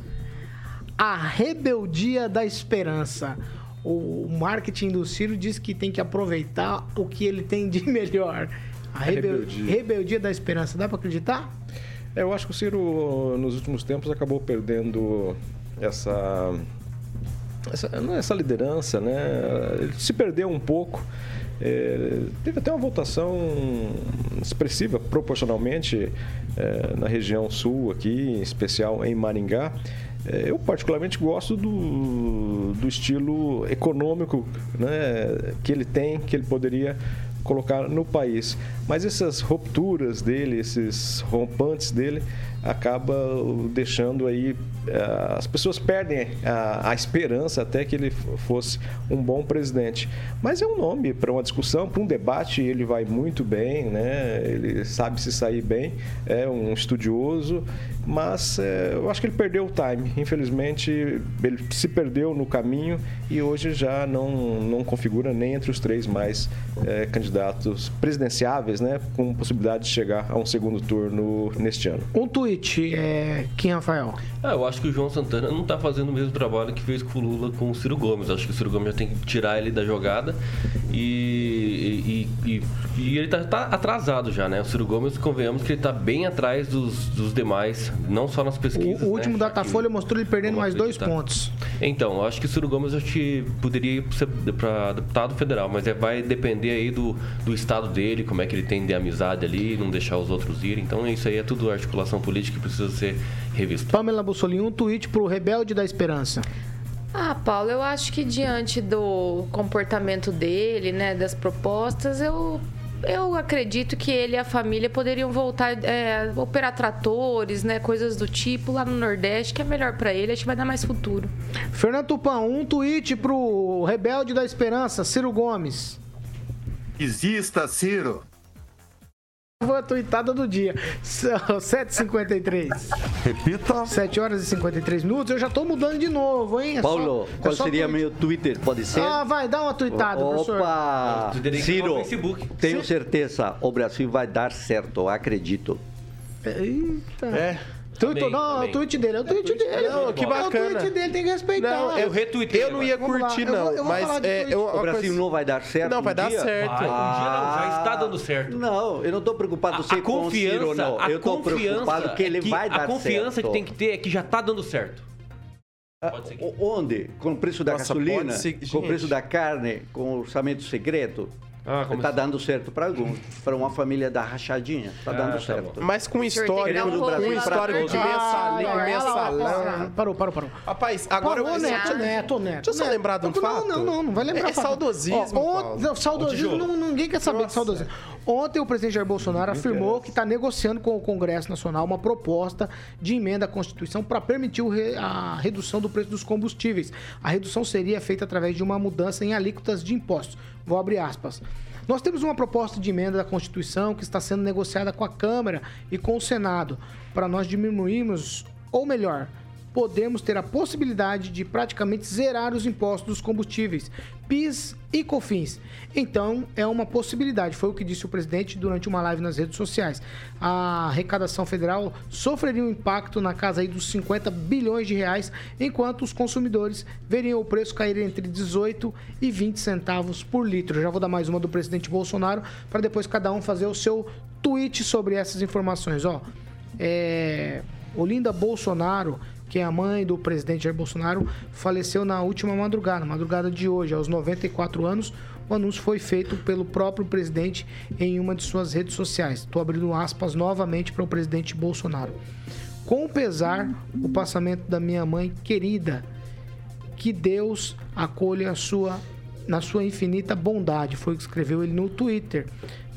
A rebeldia da esperança. O marketing do Ciro diz que tem que aproveitar o que ele tem de melhor. A rebel- rebeldia. rebeldia da esperança. Dá para acreditar? É, eu acho que o Ciro, nos últimos tempos, acabou perdendo essa, essa, é essa liderança, né? Ele se perdeu um pouco. É, teve até uma votação expressiva, proporcionalmente, é, na região sul aqui, em especial em Maringá. É, eu particularmente gosto do, do estilo econômico né, que ele tem, que ele poderia colocar no país. Mas essas rupturas dele, esses rompantes dele, acaba deixando aí eh, as pessoas perdem a, a esperança até que ele fosse um bom presidente. Mas é um nome para uma discussão, para um debate, ele vai muito bem, né? Ele sabe se sair bem, é um estudioso, mas eh, eu acho que ele perdeu o time. Infelizmente, ele se perdeu no caminho e hoje já não, não configura nem entre os três mais eh, candidatos presidenciáveis, né? Com possibilidade de chegar a um segundo turno neste ano. Um tweet, é, Kim Rafael. Ah, eu acho que o João Santana não tá fazendo o mesmo trabalho que fez com o Lula com o Ciro Gomes. Acho que o Ciro Gomes já tem que tirar ele da jogada e, e, e- e ele tá, tá atrasado já, né? O Ciro Gomes, convenhamos que ele tá bem atrás dos, dos demais, não só nas pesquisas. O, o último né? Datafolha mostrou ele perdendo mais dois pontos. Então, eu acho que o Ciro Gomes acho que poderia ir para deputado federal, mas é, vai depender aí do, do estado dele, como é que ele tem de amizade ali, não deixar os outros irem. Então, isso aí é tudo articulação política que precisa ser revista. Pamela Bussolini, um tweet pro Rebelde da Esperança. Ah, Paulo, eu acho que diante do comportamento dele, né, das propostas, eu, eu acredito que ele e a família poderiam voltar é, a operar tratores, né, coisas do tipo lá no Nordeste, que é melhor pra ele, acho que vai dar mais futuro. Fernando Tupan, um tweet pro Rebelde da Esperança, Ciro Gomes. Exista, Ciro. Foi a tweetada do dia. São 7h53. Repita. 7 horas e 53 minutos. Eu já tô mudando de novo, hein? É só- Paulo, é qual só seria tweet. meu Twitter? Pode ser? Ah, vai, dá uma tweetada, professor. Opa! Ir no Ciro, Facebook. tenho certeza, o Brasil vai dar certo, acredito. Eita. É. Tweet, Amém, não, é o tweet dele, é o tweet dele. Não, que É o bacana. tweet dele, tem que respeitar. Não, eu, retuitei eu não ia curtir, eu vou- não. eu vou mas falar de é, O Brasil coisa- não vai dar certo Não, vai um dar dia? certo. Vai, um dia não, já está dando certo. Não, eu não estou preocupado A, se a com o Ciro ou confiança, não. a Eu estou confiança preocupado que ele é que vai dar A confiança certo. que tem que ter é que já está dando certo. Pode ser que- O- Onde? Com o preço da Nossa, gasolina? ser- Com o preço da carne? Com o orçamento secreto? Ah, Está dando certo para alguns. Para uma família da rachadinha, está Ah, dando tá certo. Mas com dar um com histórico de pra mensalão, Ah, mensalão. Parou, parou, parou. Rapaz, agora Parou, eu Neto, Neto, Neto. Deixa eu só lembrar de um não, fato. Não, não, não vai lembrar. É fato. saudosismo, Ó, saudosismo, não, ninguém quer saber de Nossa. saudosismo. Ontem o presidente Jair Bolsonaro afirmou que está negociando com o Congresso Nacional uma proposta de emenda à Constituição para permitir a redução do preço dos combustíveis. A redução seria feita através de uma mudança em alíquotas de impostos. Vou abrir aspas. Nós temos uma proposta de emenda da Constituição que está sendo negociada com a Câmara e com o Senado para nós diminuirmos, ou melhor, podemos ter a possibilidade de praticamente zerar os impostos dos combustíveis, PIS e COFINS. Então, é uma possibilidade, foi o que disse o presidente durante uma live nas redes sociais. A arrecadação federal sofreria um impacto na casa aí dos 50 bilhões de reais, enquanto os consumidores veriam o preço cair entre 18 e 20 centavos por litro. Já vou dar mais uma do presidente Bolsonaro para depois cada um fazer o seu tweet sobre essas informações, ó. É, Olinda Bolsonaro que é a mãe do presidente Jair Bolsonaro, faleceu na última madrugada, madrugada de hoje, aos 94 anos. O anúncio foi feito pelo próprio presidente em uma de suas redes sociais. Estou abrindo aspas novamente para o presidente Bolsonaro. Com pesar, o passamento da minha mãe querida, que Deus acolha a sua na sua infinita bondade, foi o que escreveu ele no Twitter.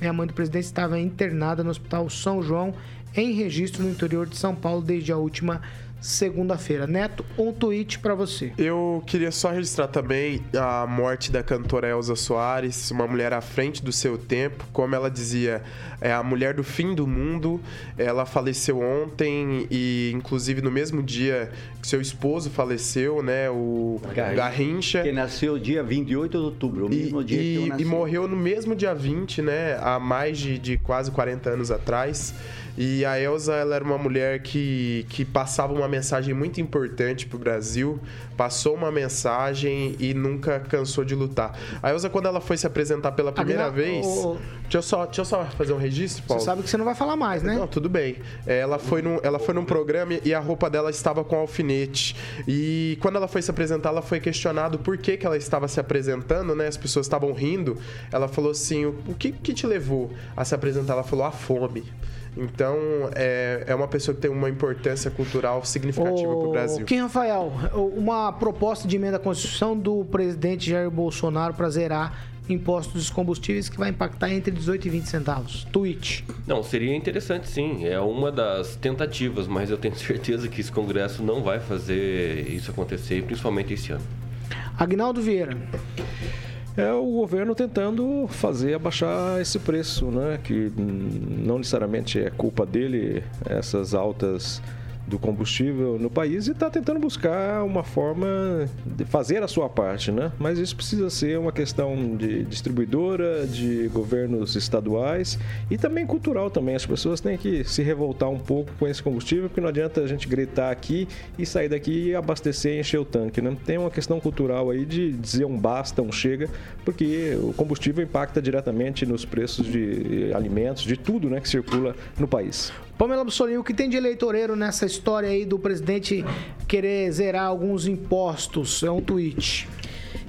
Minha mãe do presidente estava internada no Hospital São João, em registro no interior de São Paulo desde a última segunda-feira. Neto, um tweet para você. Eu queria só registrar também a morte da cantora Elza Soares, uma mulher à frente do seu tempo, como ela dizia, é a mulher do fim do mundo. Ela faleceu ontem e inclusive no mesmo dia que seu esposo faleceu, né, o Garrincha, Garrincha que nasceu dia 28 de outubro, o mesmo e, dia e, que eu nasci. E morreu no mesmo dia 20, né, há mais de, de quase 40 anos atrás. E a Elsa, ela era uma mulher que, que passava uma mensagem muito importante pro Brasil, passou uma mensagem e nunca cansou de lutar. A Elsa, quando ela foi se apresentar pela primeira vez... o- Deixa eu, só, deixa eu só fazer um registro, Paulo. Você sabe que você não vai falar mais, né? Não, tudo bem. Ela foi, num, ela foi num programa e a roupa dela estava com alfinete. E quando ela foi se apresentar, ela foi questionado por que, que ela estava se apresentando, né? As pessoas estavam rindo. Ela falou assim: o o que, que te levou a se apresentar? Ela falou: a fome. Então, é, é uma pessoa que tem uma importância cultural significativa para o Brasil. Kim Rafael, uma proposta de emenda à Constituição do presidente Jair Bolsonaro para zerar impostos dos combustíveis que vai impactar entre 18 e 20 centavos. Tweet. Não, seria interessante sim. É uma das tentativas, mas eu tenho certeza que esse Congresso não vai fazer isso acontecer, principalmente esse ano. Agnaldo Vieira. É o governo tentando fazer abaixar esse preço, né? Que não necessariamente é culpa dele essas altas do combustível no país e está tentando buscar uma forma de fazer a sua parte, né? Mas isso precisa ser uma questão de distribuidora, de governos estaduais e também cultural também. As pessoas têm que se revoltar um pouco com esse combustível, porque não adianta a gente gritar aqui e sair daqui e abastecer e encher o tanque, né? Tem uma questão cultural aí de dizer um basta, um chega, porque o combustível impacta diretamente nos preços de alimentos, de tudo, né, que circula no país. Pamela Bussolini, o que tem de eleitoreiro nessa história aí do presidente querer zerar alguns impostos? É um tweet.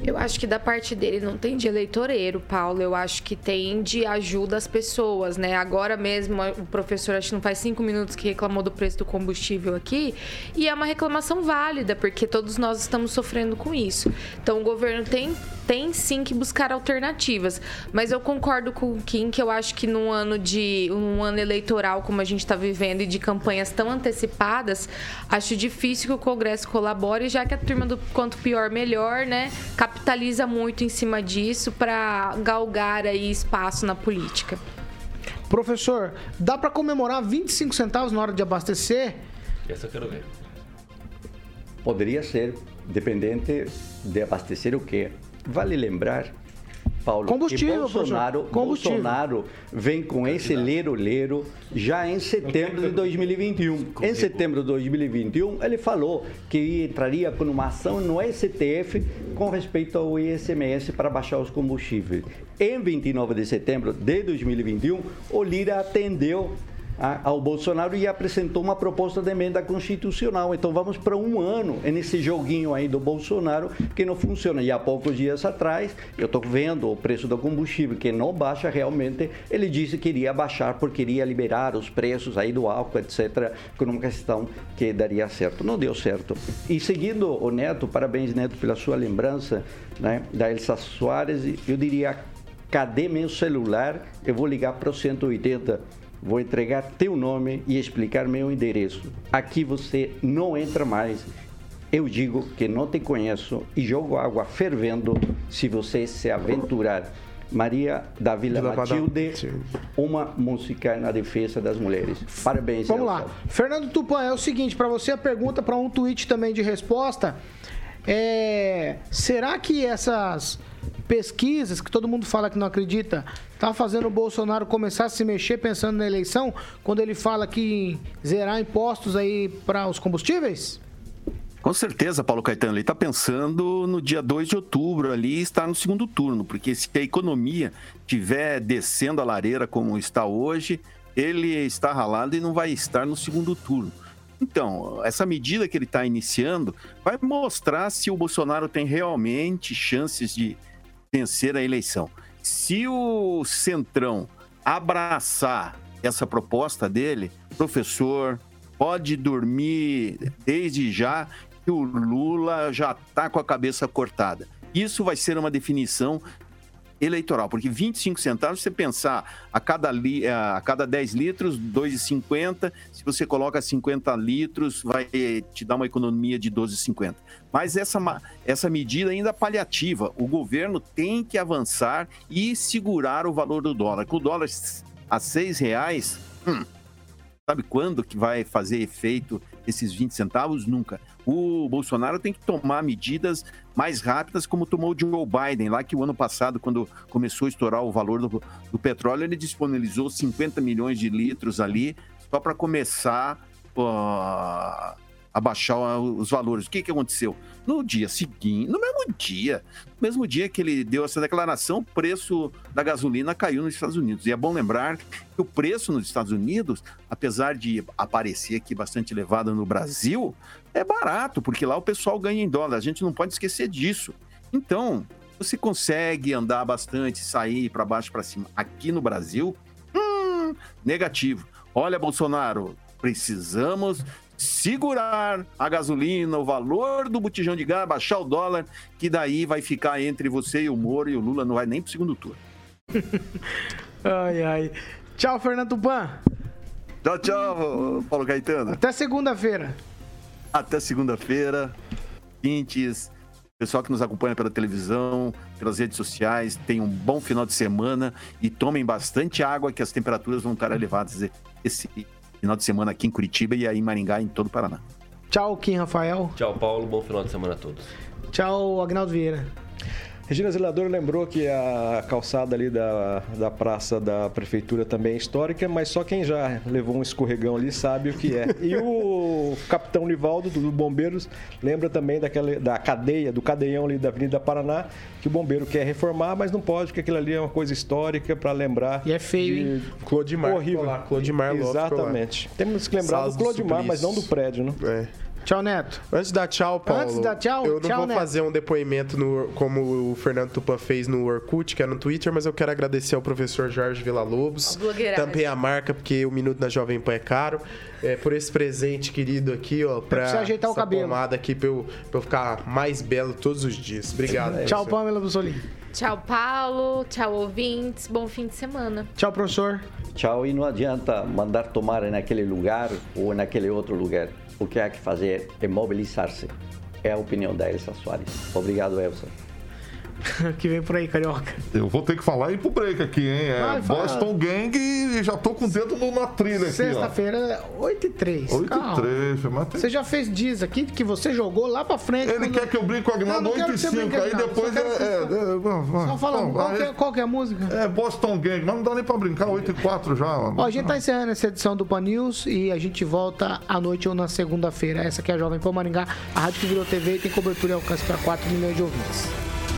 Eu acho que da parte dele não tem de eleitoreiro, Paulo. Eu acho que tem de ajuda às pessoas, né? Agora mesmo, o professor, acho que não faz cinco minutos que reclamou do preço do combustível aqui. E é uma reclamação válida, porque todos nós estamos sofrendo com isso. Então, o governo tem, tem sim que buscar alternativas. Mas eu concordo com o Kim, que eu acho que num ano de um ano eleitoral como a gente está vivendo e de campanhas tão antecipadas, acho difícil que o Congresso colabore, já que a turma do quanto pior melhor, né, capitaliza muito em cima disso para galgar aí espaço na política. Professor, dá para comemorar 25 centavos na hora de abastecer? Essa eu quero ver. Poderia ser, dependente de abastecer o quê? Vale lembrar, Paulo, Combustível, que Bolsonaro. Combustível. Bolsonaro vem com esse lero-lero já em setembro de 2021. Em setembro de 2021, ele falou que entraria com uma ação no STF com respeito ao ICMS para baixar os combustíveis. Em 29 de setembro de 2021, o Lira atendeu ao Bolsonaro e apresentou uma proposta de emenda constitucional. Então vamos para um ano nesse joguinho aí do Bolsonaro que não funciona. E há poucos dias atrás, eu estou vendo o preço do combustível que não baixa realmente. Ele disse que iria baixar porque iria liberar os preços aí do álcool, etc. Com uma questão que daria certo. Não deu certo. E seguindo o Neto, parabéns Neto pela sua lembrança né, da Elsa Soares, eu diria cadê meu celular? Eu vou ligar para o 180. Vou entregar teu nome e explicar meu endereço. Aqui você não entra mais. Eu digo que não te conheço e jogo água fervendo se você se aventurar. Maria da Vila, Vila Matilde, uma música na defesa das mulheres. Parabéns, Vamos lá. Fernando Tupan, é o seguinte, para você a pergunta para um tweet também de resposta. É, será que essas pesquisas que todo mundo fala que não acredita, tá fazendo o Bolsonaro começar a se mexer pensando na eleição, quando ele fala que zerar impostos aí para os combustíveis? Com certeza, Paulo Caetano, ele está pensando no dia 2 de outubro ali estar no segundo turno, porque se a economia estiver descendo a lareira como está hoje, ele está ralado e não vai estar no segundo turno. Então, essa medida que ele está iniciando vai mostrar se o Bolsonaro tem realmente chances de vencer a eleição. Se o Centrão abraçar essa proposta dele, professor, pode dormir desde já que o Lula já está com a cabeça cortada. Isso vai ser uma definição eleitoral, porque 25 centavos, você pensar a cada, li, a cada 10 litros, 2,50, se você coloca 50 litros, vai te dar uma economia de 12,50. Mas essa, essa medida ainda é paliativa. O governo tem que avançar e segurar o valor do dólar. Com o dólar a 6 reais, hum, sabe quando que vai fazer efeito esses 20 centavos? Nunca. O Bolsonaro tem que tomar medidas mais rápidas, como tomou o Joe Biden, lá que o ano passado, quando começou a estourar o valor do, do petróleo, ele disponibilizou 50 milhões de litros ali, só para começar ó, a baixar os valores. O que, que aconteceu? No dia seguinte, no mesmo dia, no mesmo dia que ele deu essa declaração, o preço da gasolina caiu nos Estados Unidos. E é bom lembrar que o preço nos Estados Unidos, apesar de aparecer aqui bastante elevado no Brasil, é barato, porque lá o pessoal ganha em dólar. A gente não pode esquecer disso. Então, você consegue andar bastante, sair para baixo para cima. Aqui no Brasil, hum, negativo. Olha, Bolsonaro, precisamos segurar a gasolina, o valor do botijão de gás, baixar o dólar, que daí vai ficar entre você e o Moro e o Lula não vai nem pro segundo turno. Ai, ai. Tchau, Fernando Tupan. Tchau, tchau, Paulo Caetano. Até segunda-feira. Até segunda-feira. Pintes, pessoal que nos acompanha pela televisão, pelas redes sociais, tenham um bom final de semana e tomem bastante água, que as temperaturas vão estar elevadas esse final de semana aqui em Curitiba e aí em Maringá, em todo o Paraná. Tchau, Kim Rafael. Tchau, Paulo. Bom final de semana a todos. Tchau, Agnaldo Vieira. Regina Zelador lembrou que a calçada ali da, da praça da prefeitura também é histórica, mas só quem já levou um escorregão ali sabe o que é. E o capitão Nivaldo, do Bombeiros, lembra também daquela, da cadeia, do cadeião ali da Avenida Paraná, que o bombeiro quer reformar, mas não pode, porque aquilo ali é uma coisa histórica para lembrar. E é feio, de... hein? Clodimar. Horrível. Clodimar Lopes. Exatamente. Temos que lembrar Salas do do Clodimar, mas não do prédio, né? É. Tchau, Neto. Antes de dar tchau, Paulo. Antes de dar tchau, eu não tchau, vou Neto. fazer um depoimento no, como o Fernando Tupan fez no Orkut, que é no Twitter, mas eu quero agradecer ao professor Jorge Villa-Lobos. Tampei a marca, porque o Minuto na Jovem Pan é caro. É, por esse presente querido aqui, ó, pra ajeitar o essa cabelo. pomada aqui pra eu, pra eu ficar mais belo todos os dias. Obrigado. Tchau. Pamela Bussolini. Tchau, Paulo. Tchau, ouvintes. Bom fim de semana. Tchau, professor. Tchau, e não adianta mandar tomar naquele lugar ou naquele outro lugar. O que há que fazer é mobilizar-se. É a opinião da Elsa Soares. Obrigado, Elsa. que vem por aí, carioca. Eu vou ter que falar e ir pro break aqui, hein? É Vai. Boston Gang e já tô com o dedo na trilha aqui, ó. Sexta-feira, 8 e 3. 8 Calma. e 3, mas tem... Você já fez dias aqui que você jogou lá pra frente. Ele quando- quer que eu brinque com o Agnaldo não quero 8 e que você 5, brinque, aí depois só é... é, é. Só fala, Bom, qual, que é, qual que é a música? É Boston Gang, mas não dá nem pra brincar, 8 e 4 já. Ó, a gente tá encerrando essa edição do Pan News e a gente volta à noite ou na segunda-feira. Essa aqui é a Jovem Pan Maringá, a rádio que virou TV e tem cobertura e alcance para 4 milhões de ouvintes.